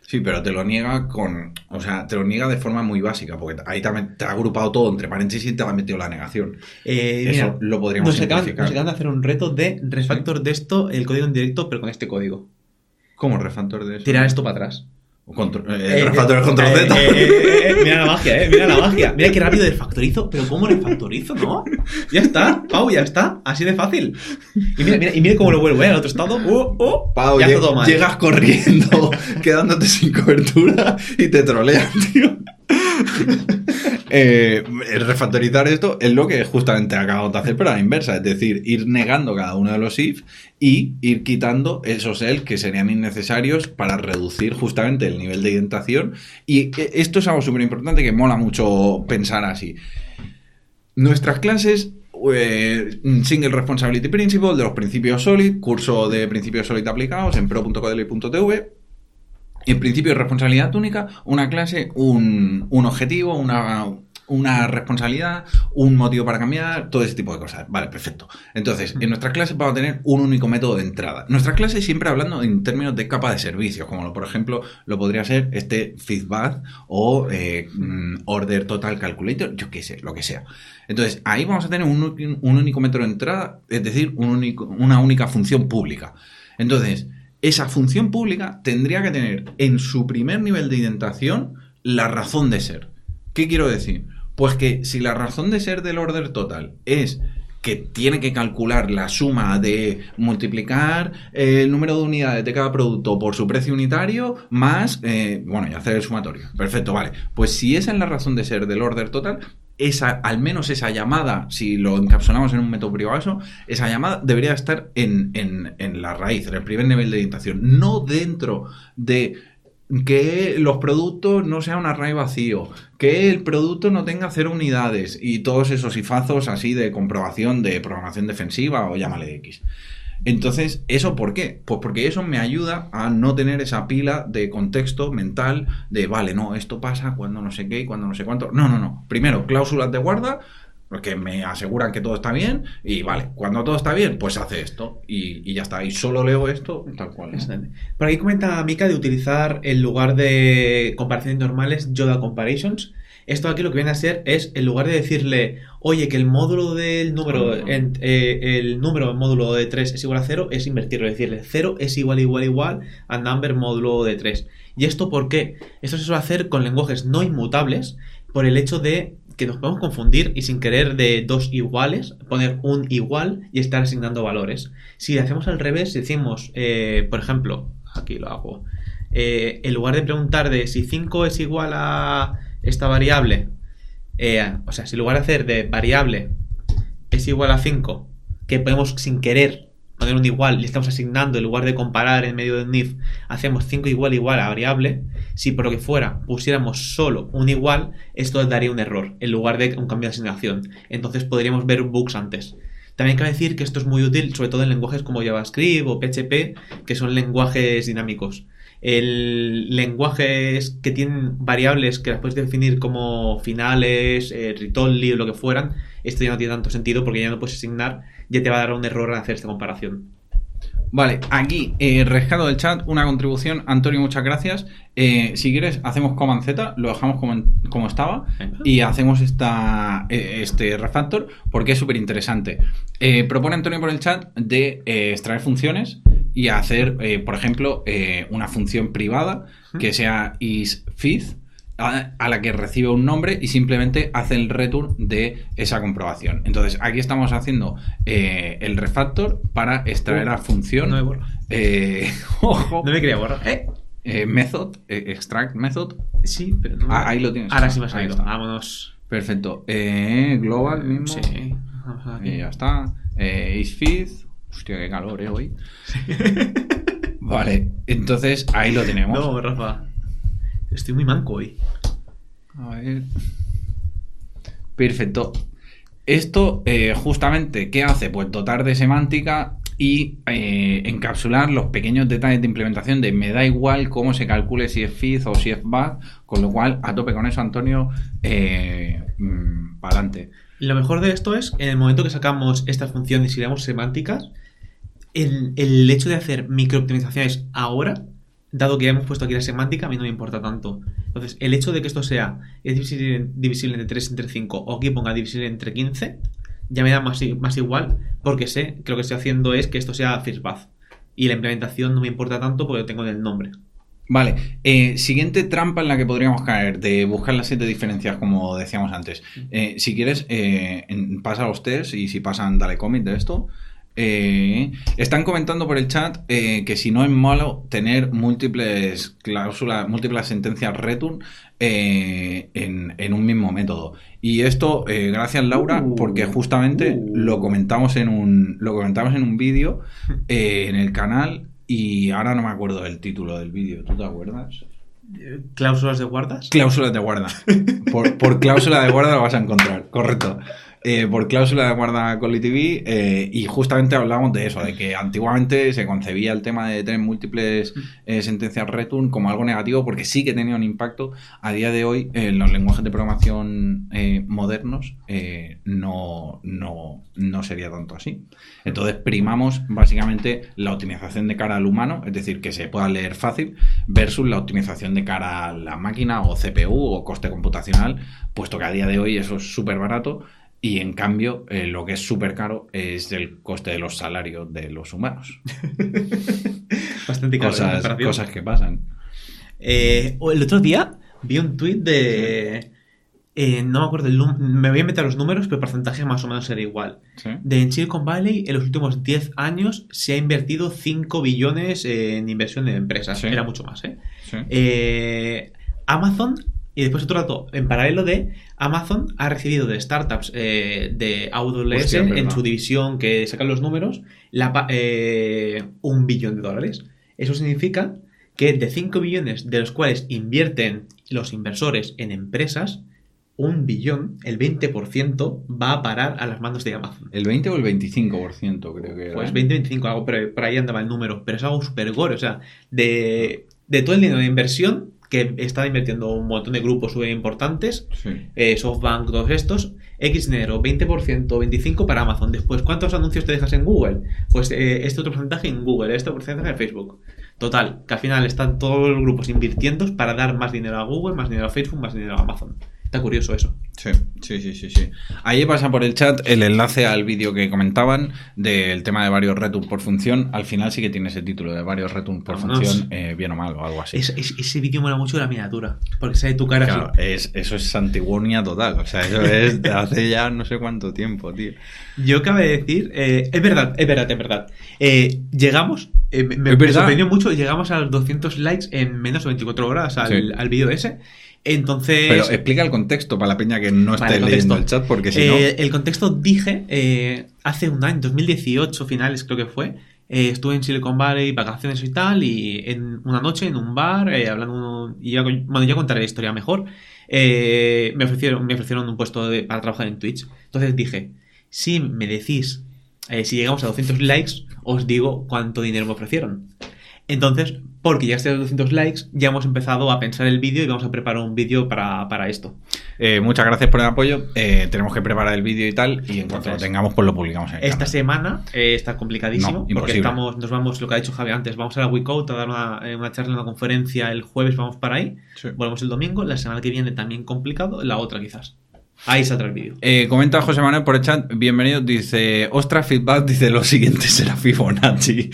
Sí, pero te lo niega con. O sea, te lo niega de forma muy básica, porque ahí también te ha agrupado todo entre paréntesis y te ha metido la negación. Eh, Eso mira, lo podríamos nos acaban, nos acaban de hacer un reto de refactor de esto, el código en directo, pero con este código. ¿Cómo refactor de eso? Tirar esto para atrás. O contro- eh, Eh, el refactor eh, es control eh, Z. eh, eh, eh, eh, mira la magia, eh, mira la magia. Mira qué rápido refactorizo, pero ¿cómo refactorizo, no? Ya está, Pau, ya está, así de fácil. Y mira, mira, y mira cómo lo vuelvo, ¿eh? Al otro estado, oh, oh, Pau, ya lleg- todo mal. llegas corriendo, quedándote sin cobertura y te trolean, tío. Eh, refactorizar esto es lo que justamente acabamos de hacer, pero a la inversa, es decir, ir negando cada uno de los if y ir quitando esos el que serían innecesarios para reducir justamente el nivel de indentación. Y eh, esto es algo súper importante que mola mucho pensar así. Nuestras clases, eh, Single Responsibility Principle, de los principios SOLID, curso de principios SOLID aplicados en pro.codeli.tv. En principio responsabilidad única, una clase, un, un objetivo, una, una responsabilidad, un motivo para cambiar, todo ese tipo de cosas. Vale, perfecto. Entonces, en nuestras clases vamos a tener un único método de entrada. Nuestras clases siempre hablando en términos de capa de servicios, como lo, por ejemplo lo podría ser este feedback o eh, mm, order total calculator, yo qué sé, lo que sea. Entonces, ahí vamos a tener un, un único método de entrada, es decir, un único- una única función pública. Entonces, esa función pública tendría que tener en su primer nivel de indentación la razón de ser. ¿Qué quiero decir? Pues que si la razón de ser del order total es que tiene que calcular la suma de multiplicar eh, el número de unidades de cada producto por su precio unitario más, eh, bueno, y hacer el sumatorio. Perfecto, vale. Pues si esa es la razón de ser del order total, esa, al menos esa llamada, si lo encapsulamos en un método privado, eso, esa llamada debería estar en, en- en la raíz, en el primer nivel de orientación, no dentro de que los productos no sean un array vacío, que el producto no tenga cero unidades y todos esos ifazos así de comprobación de programación defensiva o llámale X. Entonces, ¿eso por qué? Pues porque eso me ayuda a no tener esa pila de contexto mental de, vale, no, esto pasa cuando no sé qué y cuando no sé cuánto. No, no, no. Primero, cláusulas de guarda, que me aseguran que todo está bien y vale, cuando todo está bien, pues hace esto y, ya está. Y solo leo esto tal cual. Por aquí comenta Mika de utilizar en lugar de comparaciones normales Yoda Comparations. Esto aquí lo que viene a ser es, en lugar de decirle, oye, que el módulo del número, en- eh, el número en módulo de 3 es igual a 0, es invertirlo, decirle 0 es igual, igual, igual a number módulo de 3. ¿Y esto por qué? Esto se suele hacer con lenguajes no inmutables por el hecho de que nos podemos confundir y sin querer de dos iguales, poner un igual y estar asignando valores. Si hacemos al revés, si decimos, eh, por ejemplo, aquí lo hago, eh, en lugar de preguntar de si 5 es igual a esta variable, eh, o sea, si en lugar de hacer de variable es igual a 5, que podemos sin querer poner un igual y estamos asignando en lugar de comparar en medio del if, hacemos 5 igual igual a variable, si por lo que fuera pusiéramos solo un igual, esto daría un error en lugar de un cambio de asignación. Entonces podríamos ver bugs antes. También cabe decir que esto es muy útil, sobre todo en lenguajes como JavaScript o PHP, que son lenguajes dinámicos. El lenguajes que tienen variables que las puedes definir como finales, eh, o lo que fueran, esto ya no tiene tanto sentido porque ya no puedes asignar, ya te va a dar un error al hacer esta comparación. Vale, aquí eh, rescato del chat una contribución. Antonio, muchas gracias. Eh, si quieres, hacemos Command Z, lo dejamos como, en- como estaba Venga. y hacemos esta, eh, este refactor porque es súper interesante. Eh, propone Antonio por el chat de extraer funciones y hacer, eh, por ejemplo, eh, una función privada que sea isFith a, a la que recibe un nombre y simplemente hace el return de esa comprobación. Entonces, aquí estamos haciendo eh, el refactor para extraer Uh, la función. no me borra. eh, ojo, No me quería borrar. Method, extract method. Sí, pero no. Ah, ahí lo tienes. Ahora sí salido. está. Vámonos. Perfecto. Global mismo. Sí. Vamos aquí. Y ya está. IsFith. Hostia, qué calor, eh, hoy. Vale, entonces ahí lo tenemos. No, Rafa. Estoy muy manco hoy. A ver. Perfecto. Esto, eh, justamente, ¿qué hace? Pues dotar de semántica y eh, encapsular los pequeños detalles de implementación de me da igual cómo se calcule si es fizz o si es bad, con lo cual, a tope con eso, Antonio, eh, para adelante. Lo mejor de esto es, en el momento que sacamos estas funciones y le damos semánticas, el, hecho de hacer microoptimizaciones ahora, dado que ya hemos puesto aquí la semántica, a mí no me importa tanto. Entonces, el hecho de que esto sea divisible, entre 3 entre 5 o aquí ponga divisible entre 15, ya me da más, igual, porque sé que lo que estoy haciendo es que esto sea first path. Y la implementación no me importa tanto porque lo tengo en el nombre. Vale, eh, siguiente trampa en la que podríamos caer, de buscar las siete diferencias, como decíamos antes. Eh, si quieres, eh, en- pasa los test y si pasan, dale commit de esto. Eh, están comentando por el chat eh, que si no es malo tener múltiples cláusulas, múltiples sentencias return eh, en, en un mismo método. Y esto, eh, gracias Laura, Uh. porque justamente Uh. lo comentamos en un, lo comentamos en un vídeo en el canal y ahora no me acuerdo del título del vídeo. ¿Tú te acuerdas? ¿Cláusulas de guardas? Cláusulas de guarda. Por, por cláusula de guarda lo vas a encontrar, correcto. Eh, por cláusula de guarda con TV eh, y justamente hablábamos de eso, de que antiguamente se concebía el tema de tener múltiples eh, sentencias return como algo negativo porque sí que tenía un impacto. A día de hoy, en los lenguajes de programación modernos, no, no, no sería tanto así. Entonces primamos básicamente la optimización de cara al humano, es decir, que se pueda leer fácil, versus la optimización de cara a la máquina o CPU o coste computacional, puesto que a día de hoy eso es súper barato y en cambio eh, lo que es súper caro es el coste de los salarios de los humanos. Bastante caro la Cosas, cosas que pasan. Eh, el otro día vi un tuit de. eh, no me acuerdo el Me voy a meter los números, pero el porcentaje más o menos era igual. ¿Sí? De en Silicon Valley, en los últimos 10 años se ha invertido 5 billones en inversión en empresas. Sí. Era mucho más, ¿eh? Sí. Eh, Amazon, y después otro dato, en paralelo de Amazon ha recibido de startups eh, de AWS Hostia, en su división que sacan los números la eh, un billón de dólares. Eso significa que de 5 billones de los cuales invierten los inversores en empresas, un billón, el 20%, va a parar a las manos de Amazon. El 20 o el 25% creo que era. Pues ¿eh? 20, 25, algo, pero por ahí andaba el número. Pero es algo súper gore. O sea, de, de todo el dinero de inversión que está invirtiendo un montón de grupos súper importantes, Sí. eh, SoftBank, todos estos, X dinero, 20%, 25% para Amazon. Después, ¿cuántos anuncios te dejas en Google? Pues eh, este otro porcentaje en Google, este porcentaje en Facebook. Total, que al final están todos los grupos invirtiendo para dar más dinero a Google, más dinero a Facebook, más dinero a Amazon. Está curioso eso. Sí, Sí, sí, sí, sí. Ahí pasa por el chat el enlace al vídeo que comentaban del tema de varios returns por función. Al final sí que tiene ese título de varios returns por Vámonos. función, eh, bien o mal o algo así. Es- es- ese vídeo mola mucho la miniatura. Porque sale tu cara Claro, es, eso es Antiguonia total. O sea, eso es de hace ya no sé cuánto tiempo, tío. Yo cabe decir, eh, es verdad, es verdad, es verdad. Eh, llegamos, me, me verdad. sorprendió mucho, llegamos a los 200 likes en menos de 24 horas al, Sí. al vídeo ese. Entonces, Pero explica el contexto para la peña que no esté Vale, leyendo contexto. el chat, porque si eh, el contexto dije, eh, hace un año, 2018 finales creo que fue, eh, estuve en Silicon Valley, vacaciones y tal, y en una noche en un bar, eh, hablando, y ya, bueno, ya contaré la historia mejor, eh, me, ofrecieron, me ofrecieron un puesto de- para trabajar en Twitch. Entonces dije, si me decís, si llegamos a 200 likes, os digo cuánto dinero me ofrecieron. Entonces, porque ya a los 200 likes, ya hemos empezado a pensar el vídeo y vamos a preparar un vídeo para, para esto. Eh, muchas gracias por el apoyo. Eh, tenemos que preparar el vídeo y tal. Y en cuanto lo tengamos, pues lo publicamos en el Esta canal. semana eh, está complicadísimo No, porque imposible. estamos, nos vamos, lo que ha dicho Javi antes, vamos a la WeCode a dar una, una charla, una conferencia el jueves, vamos para ahí, Sí. volvemos el domingo, la semana que viene también complicado, la otra quizás. Ahí saldrá el vídeo. Eh, comenta José Manuel por el chat, bienvenido, dice, ostras, feedback, dice lo siguiente será Fibonacci.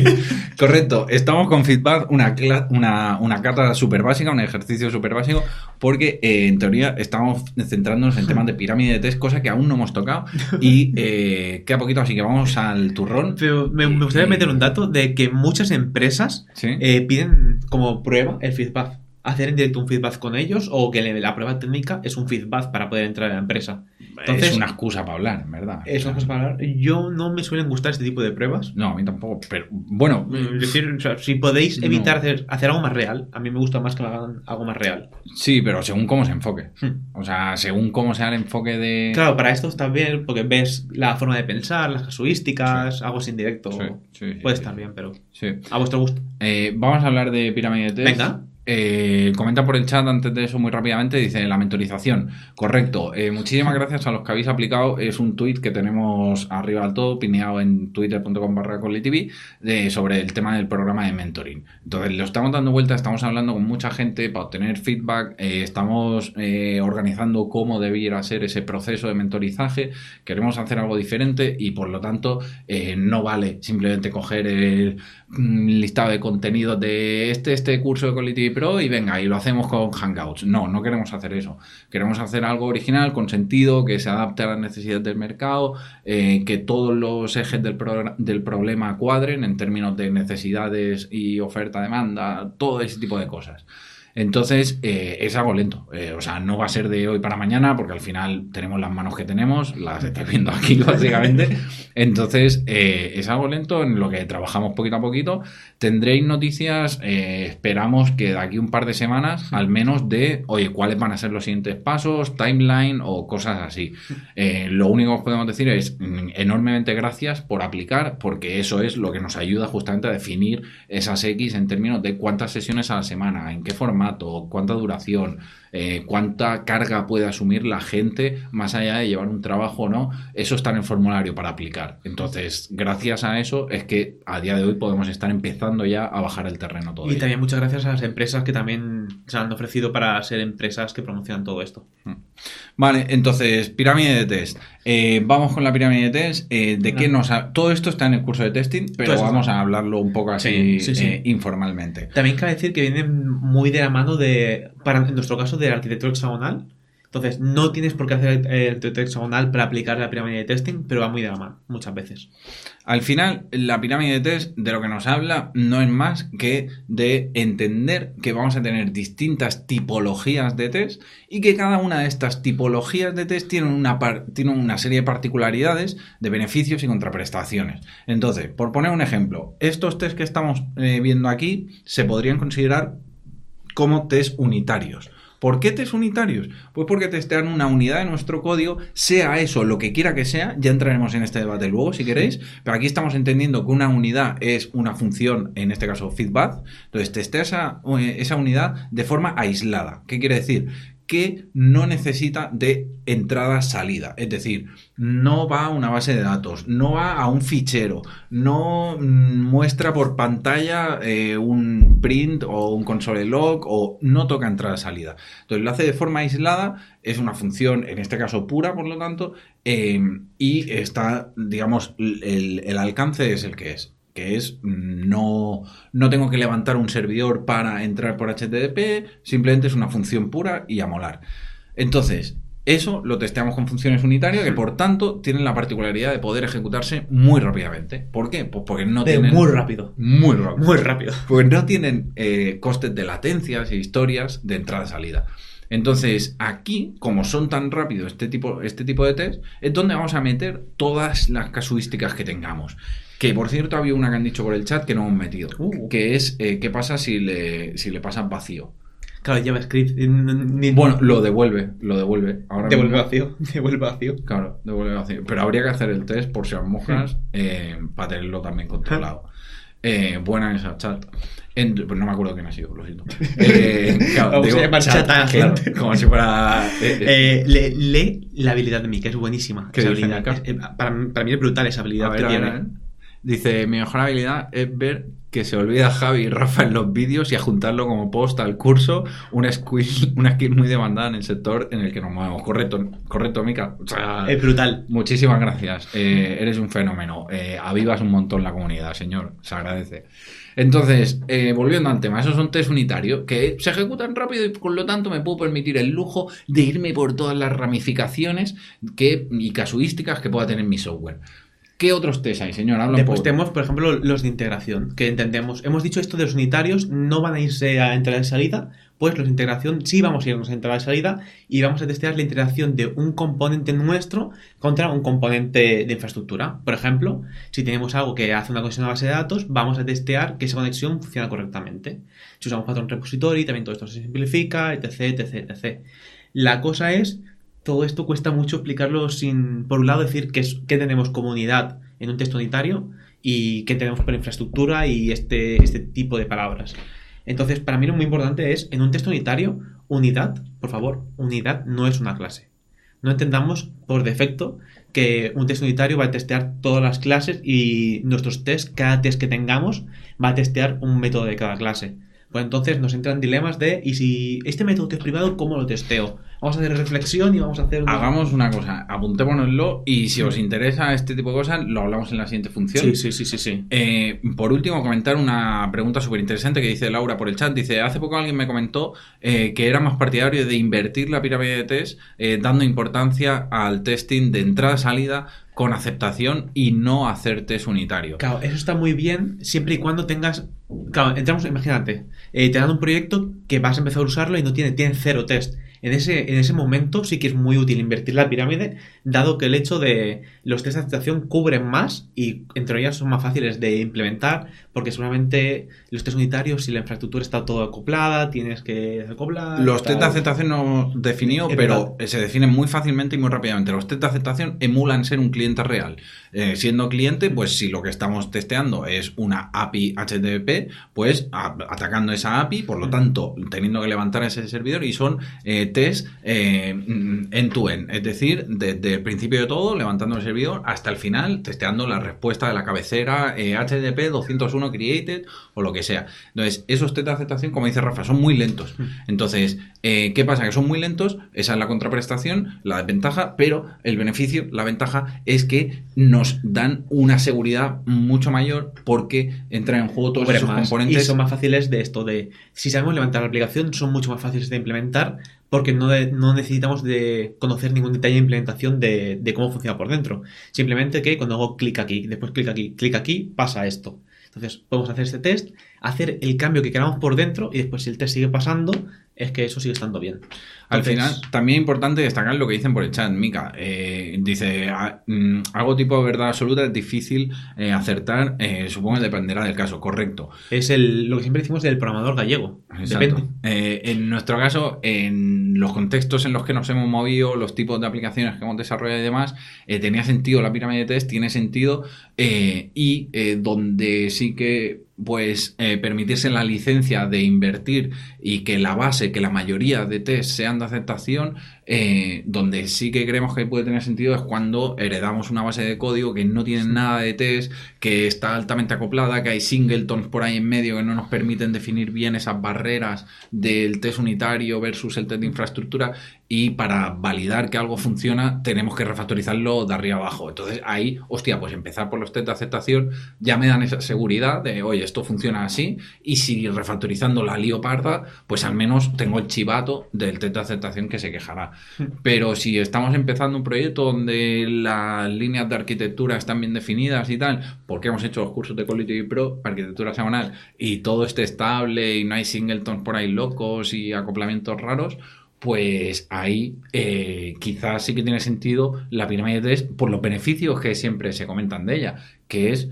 Correcto, estamos con feedback, una, una, una carta súper básica, un ejercicio súper básico, porque eh, en teoría estamos centrándonos en temas de pirámide de test, cosa que aún no hemos tocado, y eh, queda poquito, así que vamos al turrón. Pero me, me gustaría Y- meter un dato de que muchas empresas ¿Sí? eh, piden como prueba el feedback. Hacer en directo un feedback con ellos o que la prueba técnica es un feedback para poder entrar a la empresa. Entonces, es una excusa para hablar, en verdad. es una cosa para hablar. Yo no me suelen gustar este tipo de pruebas. No, a mí tampoco, pero bueno, Es decir, o sea, si podéis No. evitar hacer, hacer algo más real, a mí me gusta más que hagan algo más real. sí, pero según cómo se enfoque. Hmm. O sea, según cómo sea el enfoque de... Claro, para esto está bien porque ves la forma de pensar, las casuísticas, algo sin directo. Sí, Puede estar bien, pero a vuestro gusto. Eh, vamos a hablar de pirámide de test. Venga. Eh, comenta por el chat antes de eso muy rápidamente, dice la mentorización. Correcto. Eh, muchísimas gracias a los que habéis aplicado. Es un tweet que tenemos arriba al todo, pineado en twitter.com barra de- sobre el tema del programa de mentoring. Entonces lo estamos dando vuelta, estamos hablando con mucha gente para obtener feedback, eh, estamos eh, organizando cómo debiera ser ese proceso de mentorizaje, queremos hacer algo diferente y por lo tanto eh, no vale simplemente coger el mm, listado de contenidos de este, este curso de Pro y venga, y lo hacemos con Hangouts. No, no queremos hacer eso. Queremos hacer algo original, con sentido, que se adapte a las necesidades del mercado, eh, que todos los ejes del, del problema cuadren en términos de necesidades y oferta-demanda, todo ese tipo de cosas. Entonces, eh, es algo lento. Eh, o sea, no va a ser de hoy para mañana, porque al final tenemos las manos que tenemos, las estáis viendo aquí, básicamente. Entonces, es algo lento en lo que trabajamos poquito a poquito. Tendréis noticias, eh, esperamos que de aquí un par de semanas, al menos de, oye, cuáles van a ser los siguientes pasos, timeline o cosas así. Eh, lo único que os podemos decir es mm, enormemente gracias por aplicar, porque eso es lo que nos ayuda justamente a definir esas X en términos de cuántas sesiones a la semana, en qué formato, cuánta duración, eh, cuánta carga puede asumir la gente más allá de llevar un trabajo o no. Eso está en el formulario para aplicar. Entonces, gracias a eso es que a día de hoy podemos estar empezando ya a bajar el terreno todo. Y también muchas gracias a las empresas que también se han ofrecido para ser empresas que promocionan todo esto. Vale, entonces, pirámide de test. Eh, vamos con la pirámide de test. Eh, ¿De qué No. nos ha- Todo esto está en el curso de testing, pero vamos a hablarlo un poco así Sí, sí, sí. eh, informalmente. También cabe decir que viene muy de la mano de, para, en nuestro caso, de la arquitectura hexagonal. Entonces, no tienes por qué hacer el arquitectura hexagonal para aplicar la pirámide de testing, pero va muy de la mano, muchas veces. Al final, la pirámide de test de lo que nos habla no es más que de entender que vamos a tener distintas tipologías de test y que cada una de estas tipologías de test tiene una, tiene una serie de particularidades, de beneficios y contraprestaciones. Entonces, por poner un ejemplo, estos test que estamos eh, viendo aquí se podrían considerar como test unitarios. ¿Por qué test unitarios? Pues porque testean una unidad de nuestro código, sea eso lo que quiera que sea, ya entraremos en este debate luego si queréis, pero aquí estamos entendiendo que una unidad es una función, en este caso feedback, entonces testea esa, eh, esa unidad de forma aislada. ¿Qué quiere decir? Que no necesita de entrada-salida. Es decir, no va a una base de datos, no va a un fichero, no mm, muestra por pantalla eh, un print o un console log o no toca entrada-salida. Entonces lo hace de forma aislada, es una función, en este caso pura, por lo tanto, eh, y está, digamos, el, el alcance es el que es que es mm, no, no tengo que levantar un servidor para entrar por HTTP, simplemente es una función pura y a molar. Entonces, eso lo testeamos con funciones unitarias que por tanto tienen la particularidad de poder ejecutarse muy rápidamente. ¿Por qué? Pues porque no De tienen... muy rápido. Muy rápido. Muy rápido. Porque no tienen eh, costes de latencias y historias de entrada-salida. Entonces, aquí, como son tan rápidos este tipo, este tipo de test, es donde vamos a meter todas las casuísticas que tengamos. Que por cierto, había una que han dicho por el chat que no hemos metido. Uh. Que es eh, qué pasa si le, si le pasan vacío. Claro, JavaScript. ni- Bueno, lo devuelve, lo devuelve. Ahora devuelve mismo- vacío. Devuelve vacío. Claro, devuelve vacío. Pero habría que hacer el test por si las moscas eh, para tenerlo también controlado. Eh, buena esa chat. En- pues no me acuerdo quién ha sido, lo siento. Eh, claro, Vamos a digo, llamar chat claro, como si fuera. eh, le- lee la habilidad de es buenísima. ¿Qué esa dice habilidad. Mika? Es- eh, para, para mí es brutal esa a habilidad ver, que a ver, tiene. A. Dice: Mi mejor habilidad es ver que se olvida Javi y Rafa en los vídeos y adjuntarlo como post al curso. Una skill, una skill muy demandada en el sector en el que nos movemos. Correcto, correcto. O sea, Es brutal. Muchísimas gracias. Eh, eres un fenómeno. Eh, avivas un montón la comunidad, señor. Se agradece. Entonces, eh, volviendo al tema, esos son test unitarios que se ejecutan rápido y por lo tanto me puedo permitir el lujo de irme por todas las ramificaciones que, y casuísticas que pueda tener mi software. ¿Qué otros test hay, señor? Habla Después tenemos, por ejemplo, los de integración, que entendemos. Hemos dicho esto de los unitarios, no van a irse a entrada y salida, pues los de integración sí vamos a irnos a entrada y salida y vamos a testear la integración de un componente nuestro contra un componente de infraestructura. Por ejemplo, si tenemos algo que hace una conexión a base de datos, vamos a testear que esa conexión funciona correctamente. Si usamos Pattern Repository, también todo esto se simplifica, etc, etc, etc. La cosa es, todo esto cuesta mucho explicarlo sin, por un lado, decir que, es, que tenemos comunidad en un texto unitario y qué tenemos por infraestructura y este, este tipo de palabras. Entonces, para mí lo muy importante es, en un texto unitario, unidad, por favor, unidad no es una clase. No entendamos por defecto que un test unitario va a testear todas las clases y nuestros tests, cada test que tengamos, va a testear un método de cada clase. Pues entonces nos entran dilemas de, ¿y si este método es privado, cómo lo testeo? Vamos a hacer reflexión y vamos a hacer... Hagamos una cosa, apuntémonoslo y si os interesa este tipo de cosas, lo hablamos en la siguiente función. Sí, sí, sí, sí, sí. Eh, por último, comentar una pregunta súper interesante que dice Laura por el chat. Dice, hace poco alguien me comentó eh, que era más partidario de invertir la pirámide de test eh, dando importancia al testing de entrada-salida con aceptación y no hacer test unitario. Claro, eso está muy bien siempre y cuando tengas. Claro, entramos, imagínate, eh, te dan un proyecto que vas a empezar a usarlo y no tiene, tiene cero test. En ese, en ese momento sí que es muy útil invertir la pirámide, dado que el hecho de los test de aceptación cubren más y entre ellas son más fáciles de implementar, porque seguramente los test unitarios, si la infraestructura está todo acoplada, tienes que acoplar. Los test de aceptación no definió, Es pero verdad. se definen muy fácilmente y muy rápidamente. Los test de aceptación emulan ser un cliente real. Eh, siendo cliente, pues si lo que estamos testeando es una API HTTP, pues a- atacando esa API, por lo tanto, teniendo que levantar ese servidor y son eh, test eh, mm, end-to-end, es decir, desde el principio de todo, levantando el servidor hasta el final, testeando la respuesta de la cabecera eh, HTTP 201 created o lo que sea. Entonces, esos test de aceptación, como dice Rafa, son muy lentos. Entonces, eh, ¿qué pasa? Que son muy lentos, esa es la contraprestación, la desventaja, pero el beneficio, la ventaja es que nos dan una seguridad mucho mayor porque entran en juego todos esos más. componentes. Y son más fáciles de esto, de si sabemos levantar la aplicación, son mucho más fáciles de implementar porque no, de- no necesitamos de conocer ningún detalle de implementación de, de cómo funciona por dentro. Simplemente que cuando hago clic aquí, después clic aquí, clic aquí, pasa esto. Entonces podemos hacer este test, hacer el cambio que queramos por dentro y después si el test sigue pasando, es que eso sigue estando bien. Al final, también es importante destacar lo que dicen por el chat. Mika eh, dice: "Ah, mm, algo tipo de verdad absoluta es difícil eh, acertar, eh, supongo que dependerá del caso, correcto. es el, lo que siempre decimos del programador gallego. Exacto. Depende. En nuestro caso, en los contextos en los que nos hemos movido, los tipos de aplicaciones que hemos desarrollado y demás, tenía sentido la pirámide de test, tiene sentido, y donde sí que pues eh, permitirse la licencia de invertir y que la base, que la mayoría de test sean de aceptación, eh, donde sí que creemos que puede tener sentido es cuando heredamos una base de código que no tiene nada de test, que está altamente acoplada, que hay singletons por ahí en medio que no nos permiten definir bien esas barreras del test unitario versus el test de infraestructura y para validar que algo funciona tenemos que refactorizarlo de arriba abajo. Entonces ahí, hostia, pues empezar por los test de aceptación ya me dan esa seguridad de, oye, esto funciona así y si refactorizando la lío parda, pues al menos tengo el chivato del test de aceptación que se quejará. Pero si estamos empezando un proyecto donde las líneas de arquitectura están bien definidas y tal, porque hemos hecho los cursos de Quality Pro, arquitectura semanal, y todo esté estable y no hay singletons por ahí locos y acoplamientos raros, pues ahí eh, quizás sí que tiene sentido la pirámide de test por los beneficios que siempre se comentan de ella, que es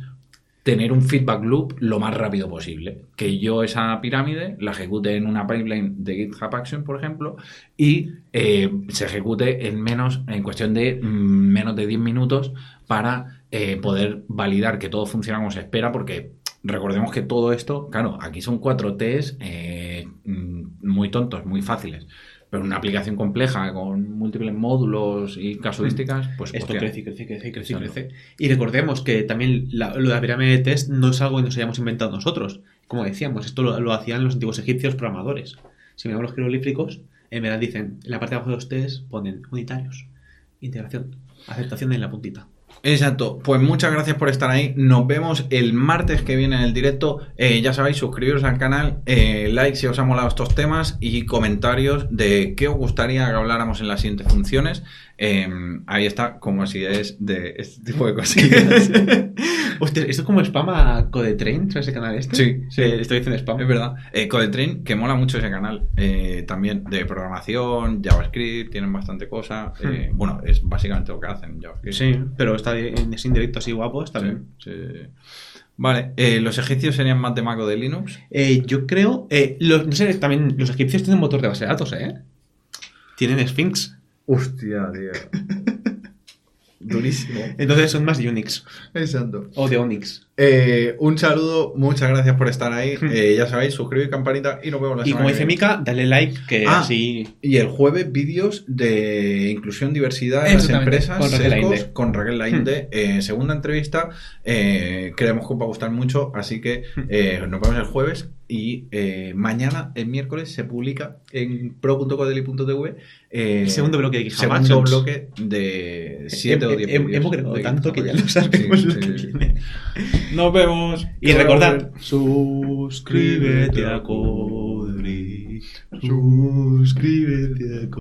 tener un feedback loop lo más rápido posible. Que yo esa pirámide la ejecute en una pipeline de GitHub Action, por ejemplo, y eh, se ejecute en menos, en cuestión de mm, menos de 10 minutos para eh, poder validar que todo funciona como se espera, porque recordemos que todo esto, claro, aquí son cuatro T's mm, muy tontos, muy fáciles. Pero una aplicación compleja con múltiples módulos y casuísticas, pues Esto hostia, crece, crece, crece, crece, Exacto. crece. Y recordemos que también la- lo de la pirámide de test no es algo que nos hayamos inventado nosotros. Como decíamos, esto lo, lo hacían los antiguos egipcios programadores. Si miramos los jeroglíficos, en verdad dicen, en la parte de abajo de los test ponen unitarios, integración, aceptación en la puntita. Exacto, pues muchas gracias por estar ahí. Nos vemos el martes que viene en el directo. Eh, ya sabéis, suscribiros al canal, eh, like si os han molado estos temas y comentarios de qué os gustaría que habláramos en las siguientes funciones. Eh, ahí está, como si es de este tipo de cosillas. Hostia, esto es como spam a Codetrain, ¿sabes ese canal este? Sí, sí. Eh, estoy diciendo spam. Es verdad. Eh, Codetrain, que mola mucho ese canal. eh, también de programación, JavaScript, tienen bastante cosa. eh, Bueno, es básicamente lo que hacen JavaScript. Sí, pero está en ese indirecto así guapo, está Sí, bien. sí. Vale, eh, ¿los egipcios serían más de Mac o de Linux? Eh, yo creo, eh, los, no sé, también los egipcios tienen motor de base de datos, ¿eh? Tienen Sphinx. Hostia, tío. Durísimo. Entonces son más de Unix Exacto. o de Onyx. Eh, un saludo, muchas gracias por estar ahí. Eh, ya sabéis, suscribir, campanita y nos vemos la Y como dice. Mika, dale like, que Ah, así. Y el jueves vídeos de inclusión, diversidad en las empresas, con Raquel sesgos, Lainde. con Raquel Lainde. Eh, segunda entrevista, eh, creemos que os va a gustar mucho, así que nos vemos el jueves y mañana, el miércoles, se publica en pro.codeli.tv El segundo bloque de segundo bloque de 7 o 10 Hem- hem- vídeos Hemos de tanto que ya lo sabemos Sí, lo sí, que sí. viene. Nos vemos. Y recordad, suscríbete a Codri. Suscríbete a Codri.